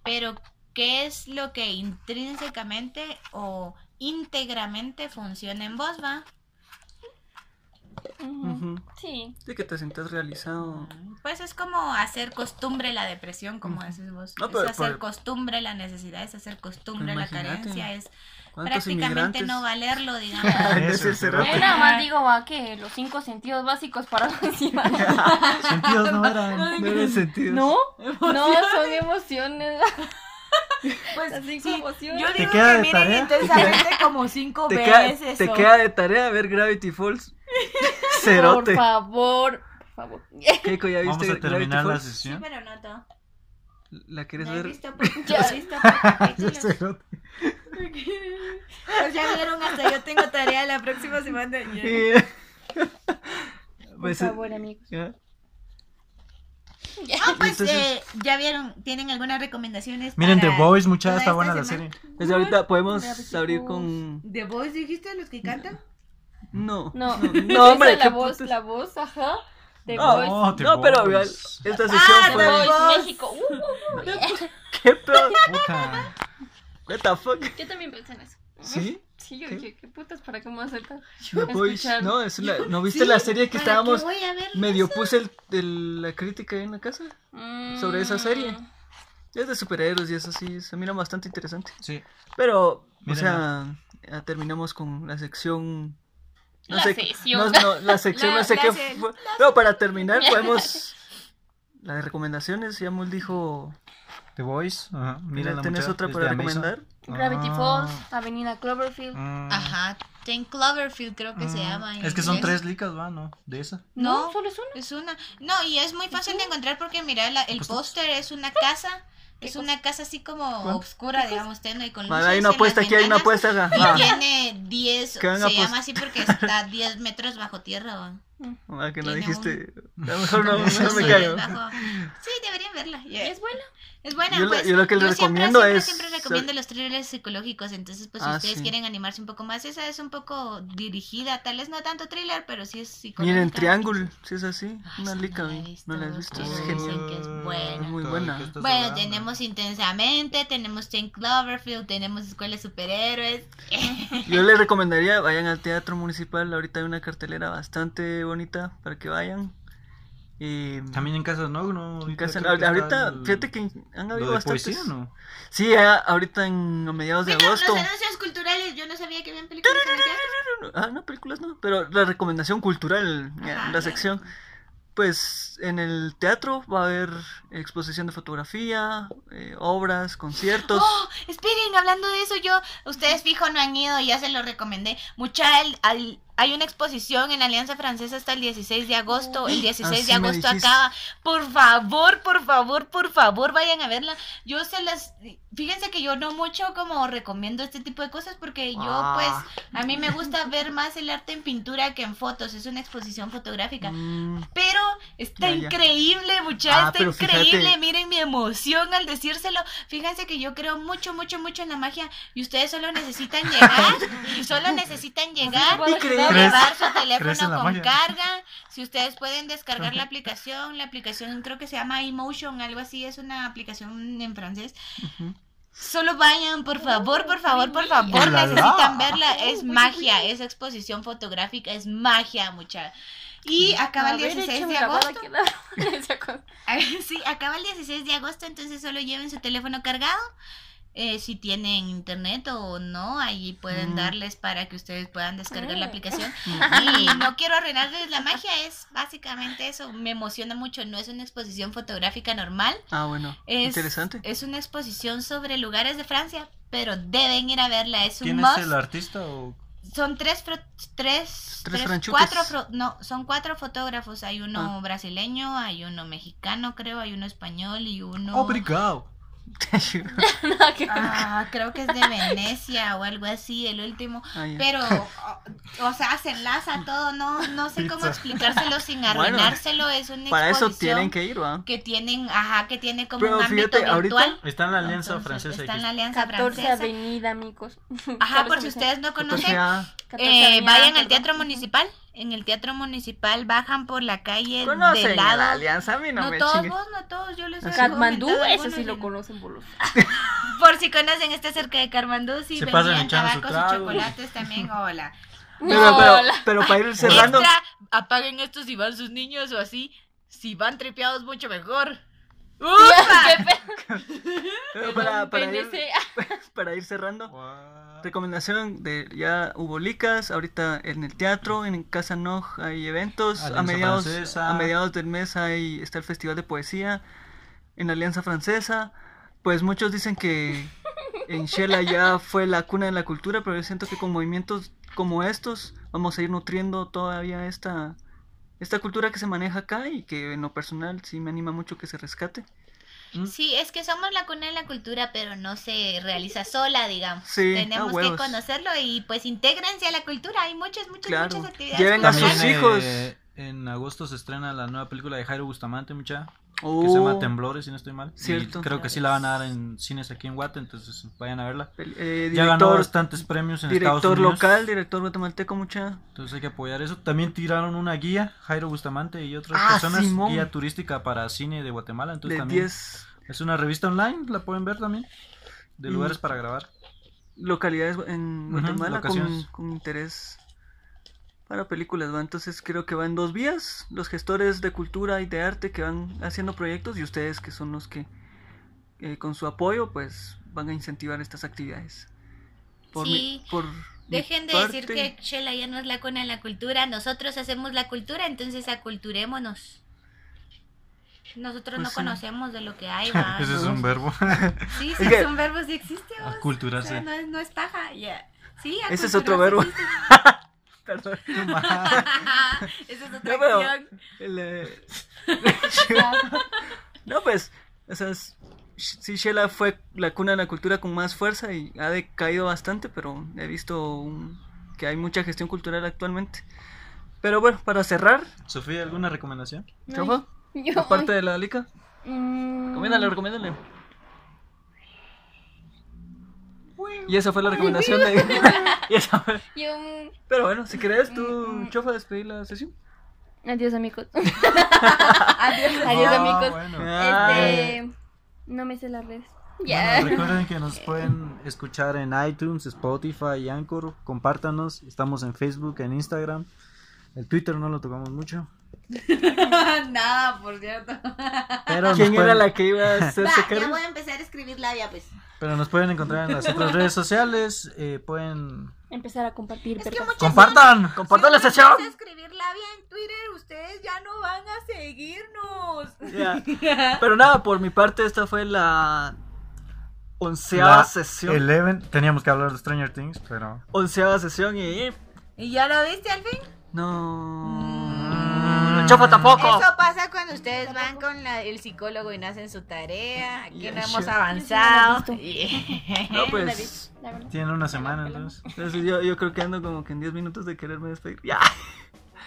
Pero, ¿qué es lo que intrínsecamente o íntegramente funciona en vos, va? Sí. Sí, que te sientas realizado. Pues es como hacer costumbre la depresión, como Ujú. decís vos. No, es pero- hacer pero- costumbre la necesidad, es hacer costumbre la carencia, es ¿Cuántos prácticamente inmigrantes? no valerlo, *laughs* digamos. De Eso. Yo nada más digo, va, que los cinco sentidos básicos para *laughs* los ciudadanos. *laughs* Sentidos no eran. No. ¿No? No, son emociones. *laughs* Pues sí, emociones. yo ¿Te digo queda que de miren tarea? intensamente como cinco Te queda, veces. te o- queda de tarea ver Gravity Falls. *laughs* Por Cerote. favor. Por favor. *laughs* Keiko, ¿ya Vamos viste a terminar Gravity la Falls? Sí, sesión. pero no todo. ¿La quieres No he ver? visto por, Ya. he visto por capítulos. Cerote. Pues ya vieron, hasta yo tengo tarea la próxima semana. Por Pues, favor, amigos. ya. *laughs* Ah, pues Entonces- eh, ya vieron, ¿tienen algunas recomendaciones? Miren, The Boys, mucha está esta buena la semana? serie. Pues ahorita podemos abrir con... ¿The Boys dijiste los que cantan? No. No, No, *laughs* hombre, Esa es qué la voz, putas. la voz, ajá. No, Voice. Oh, The No, pero esta sesión Ah, fue... The Voice, Voice. México. Uh, *laughs* ¿Qué pedo? Puta. What the fuck? yo también pensé en eso. ¿Sí? Sí, yo ¿Qué? dije, ¿qué putas? ¿Para qué me voy a acercar? The Boys. Escuchar. No, es la... ¿no viste Sí, la serie que ¿para qué estábamos... voy a ver Medio eso? puse el, el- la crítica ahí en la casa? Sobre esa serie. Mm, Es de superhéroes y eso sí, se mira bastante interesante. Sí. Pero, o sea, ya terminamos con la sección. No La sé, sesión. no, no, la sección La- no sé la qué fue. No, para terminar *laughs* podemos... La de recomendaciones, ya Mul dijo... The Voice. Ajá. Mírenla, ¿Tenés mucha, otra para recomendar? Gravity Ah. Falls, Avenida Cloverfield. Mm. Ajá, Ten Cloverfield creo que se Mm. llama. en Es que son tres licas, va, ¿no? De esa. No, No, solo es una. Es una. No, y es muy fácil de encontrar porque mira, la- el Pues, póster es una casa. ¿Qué Es una casa así como oscura, digamos, tenue con Vale, luces hay una apuesta aquí, hay una apuesta acá. Y Ah, tiene 10, Que van se llama así porque está 10 metros bajo tierra. ¿va? Ah, que no dijiste... *laughs* A lo mejor no, mejor me callo. Sí, deberían verla. Es buena. Es buena, Yo lo- pues. yo lo que les siempre, recomiendo siempre, es- Siempre recomiendo los thrillers psicológicos, entonces pues si Ah, ustedes sí. quieren animarse un poco más, esa es un poco dirigida, tal vez no tanto thriller, pero sí es psicológica. Miren, Triángulo, si es así. Ay, Una esa lica, no la he vi. visto, no la has visto. Es dicen genial. que es buena. Muy buena. ¿Qué estás Bueno, hablando? tenemos Intensamente, tenemos Ten Cloverfield, tenemos Escuela de Superhéroes. Yo les recomendaría, vayan al Teatro Municipal. Ahorita hay una cartelera bastante bonita para que vayan. Y También en casa, ¿no? no en casa- está ahorita, el- fíjate que han habido de bastantes. poesía, ¿no? Sí, ahorita en a mediados de Mira, agosto. los anuncios culturales, yo no sabía que habían películas. Ah, no, películas no, pero la recomendación cultural, Ajá, la sección. Pues en el teatro va a haber exposición de fotografía, eh, obras, conciertos. Oh, esperen, hablando de eso, yo, ustedes fijo no han ido, ya se lo recomendé. Mucha, el- al- hay una exposición en Alianza Francesa hasta el 16 de agosto. El 16 Ah, de agosto acaba. Por favor, por favor, por favor, vayan a verla. Yo se las, fíjense que yo no mucho como recomiendo este tipo de cosas porque yo, Ah. pues, a mí me gusta ver más el arte en pintura que en fotos. Es una exposición fotográfica. Mm, Pero está Ya, ya. increíble, muchachos, Ah, está increíble. fíjate. Miren mi emoción al decírselo. Fíjense que yo creo mucho, mucho, mucho en la magia y ustedes solo necesitan *laughs* llegar y solo necesitan llegar llevar su ¿Crees en teléfono con carga. Si ustedes pueden descargar la *laughs* aplicación, la aplicación creo que se llama Emotion, algo así, es una aplicación en francés. Solo vayan, por favor, por favor, por favor, necesitan verla. Es magia, esa exposición fotográfica es magia, mucha. Y acaba el Haber 16 hecho de agosto. Sí, acaba el 16 *laughs* *laughs* de agosto, entonces solo lleven su teléfono cargado. Eh, si tienen internet o no, allí pueden Mm. darles para que ustedes puedan descargar la Ah. aplicación. Mm. *laughs* Y no quiero arruinarles la magia, es básicamente eso. Me emociona mucho, no es una exposición fotográfica normal. Ah, bueno, Es, interesante. Es una exposición sobre lugares de Francia, pero deben ir a verla. Es un ¿Quién must. es el artista o Son tres, tres, Tres tres- cuatro, no, son cuatro fotógrafos. Hay uno Ah. brasileño, hay uno mexicano, creo, hay uno español y uno. Obrigado. *laughs* *laughs* Ah, creo que es de Venecia o algo así, el último. Ah, ya. Pero, *laughs* o, o sea, se enlaza todo, no, no sé cómo explicárselo sin Bueno, arruinárselo. es una Para eso exposición tienen que ir, ¿va? que tienen, ajá, que tiene como Pero un ámbito fíjate, ahorita- virtual. Está en la Alianza Entonces, Francesa. Está en la. Alianza 14 Francesa. Avenida, amigos. Ajá, por si ustedes no conocen. ya 14 Eh, Avenida, vayan al. Teatro Municipal. En el Teatro Municipal bajan por la calle conocen a lado. la alianza, a mí no, No, me todos, chingue. no todos, yo les Katmandú, eso sí lo no. conocen por los. *laughs* Por si conocen, está cerca de Katmandú, si Se su tabacos y chocolates también, hola. *laughs* Pero, pero, para ir cerrando, Extra, apaguen esto si van sus niños o así. Si van tripeados, mucho mejor. Ya, *laughs* qué pedo. *laughs* pero para, para, ir, PNC. *laughs* para ir cerrando, recomendación de ya hubo licas, ahorita en el teatro, en Casa Noj hay eventos, a mediados, Francesa. a mediados del mes hay, está el Festival de Poesía en la Alianza Francesa, pues muchos dicen que en Shela ya fue la cuna de la cultura, pero yo siento que con movimientos como estos vamos a ir nutriendo todavía esta, esta cultura que se maneja acá y que en lo personal sí me anima mucho que se rescate. Sí, es que somos la cuna de la cultura, pero no se realiza sola, digamos. Sí, Tenemos que conocerlo y pues intégrense a la cultura. Hay muchas, muchas, Claro. muchas actividades. Lleven a sus hijos. eh, en agosto se estrena la nueva película de Jairo Bustamante, mucha. Que Oh, se llama Temblores, si no estoy mal. Y Cierto. creo que sí la van a dar en cines aquí en Guate, entonces vayan a verla. eh, Ya ganó director, bastantes premios en Estados director Unidos. local, director guatemalteco, mucha. Entonces hay que apoyar eso. También tiraron una guía, Jairo Bustamante y otras Ah, personas, Simón. guía turística para cine de Guatemala. Entonces De también 10 es una revista online, la pueden ver también. De Mm. lugares para grabar. localidades en Guatemala con, locaciones. con interés para películas, ¿va? Entonces creo que van dos vías, los gestores de cultura y de arte que van haciendo proyectos y ustedes que son los que eh, con su apoyo, pues van a incentivar estas actividades. Por Sí. mi- por mi Dejen de decir que Shela ya no es la cuna de la cultura. Nosotros hacemos la cultura, entonces aculturémonos. Nosotros Pues no sí. conocemos de lo que hay, *laughs* va. Ese es un verbo. *laughs* Sí, sí, Es un verbo, sí existe. va. O sea, Aculturarse. no, es, no es paja, ya. Sí, Ese es otro verbo. *laughs* Perdón. existe. *laughs* Esa es otra No, pero- acción. El, eh, *laughs* no, pues, o sea, sí, Shela fue la cuna de la cultura con más fuerza y ha decaído bastante, pero he visto un- que hay mucha gestión cultural actualmente. Pero bueno, para cerrar, Sofía, ¿alguna recomendación? Yo. aparte de la lica, Mm, recomiéndale, recomiéndale. Y esa fue la recomendación de... *laughs* y esa fue- yo. Pero bueno, si querés tú, Chofa, despedir la sesión. Adiós, amigos. Adiós. *laughs* Adiós, Ah, amigos. bueno. Este. No me sé las redes. Bueno, recuerden que nos *laughs* pueden escuchar en iTunes, Spotify y Anchor. Compártanos. Estamos en Facebook, en Instagram. El Twitter no lo tocamos mucho. Nada, por cierto. Pero ¿Quién era la que iba a hacerse Va, ya voy a empezar a escribir labia, pues. Pero nos pueden encontrar en las *laughs* otras redes sociales. eh, pueden. Empezar a compartir. Es ¡Compartan! Compartan la Si uno sesión. escribir labia en Twitter, ustedes ya no van a seguirnos. Ya. *laughs* Pero nada, por mi parte, esta fue la onceava La sesión. Eleven. Teníamos que hablar de Stranger Things, pero. Onceava sesión y. ¿Y ya lo viste al fin? No. Chofa tampoco. Eso pasa cuando ustedes van con la- el psicólogo y no hacen su tarea. Aquí no hemos sure. avanzado. *laughs* No, pues. Tienen una semana entonces. entonces yo, yo creo que ando como que en 10 minutos de quererme despedir. Ya.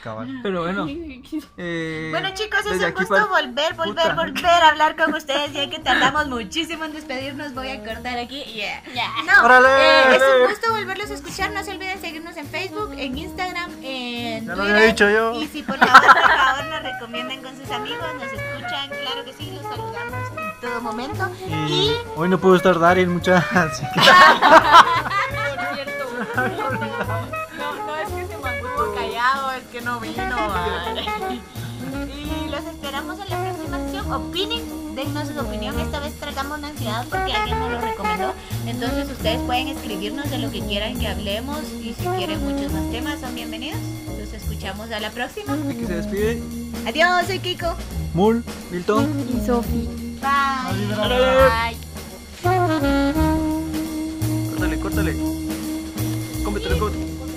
Cabal. *laughs* Pero bueno. *laughs* eh, Bueno chicos, es un gusto volver, volver, Puta. volver a hablar con ustedes. Ya que tardamos muchísimo en despedirnos, voy a cortar aquí. Yeah. No, eh, es un gusto volverlos a escuchar. No se olviden seguirnos en Facebook, en Instagram, en Ya lo Twitter. había dicho yo. Y si por favor, por favor nos recomiendan con sus amigos, nos escuchan, claro que sí, los saludamos en todo momento. Y hoy no pudo estar Darien, muchas. *laughs* así que- que no vino. Y los esperamos en la próxima sección. Opinen, dennos su opinión. Esta vez tratamos de ansiedad porque alguien nos lo recomendó. Entonces ustedes pueden escribirnos de lo que quieran que hablemos y si quieren muchos más temas son bienvenidos. Los escuchamos a la próxima. Aquí se despide. Adiós, soy Kiko. Mul, Milton y Sofi. Bye. Bye. Bye. Córtale, córtale. Cómetelo.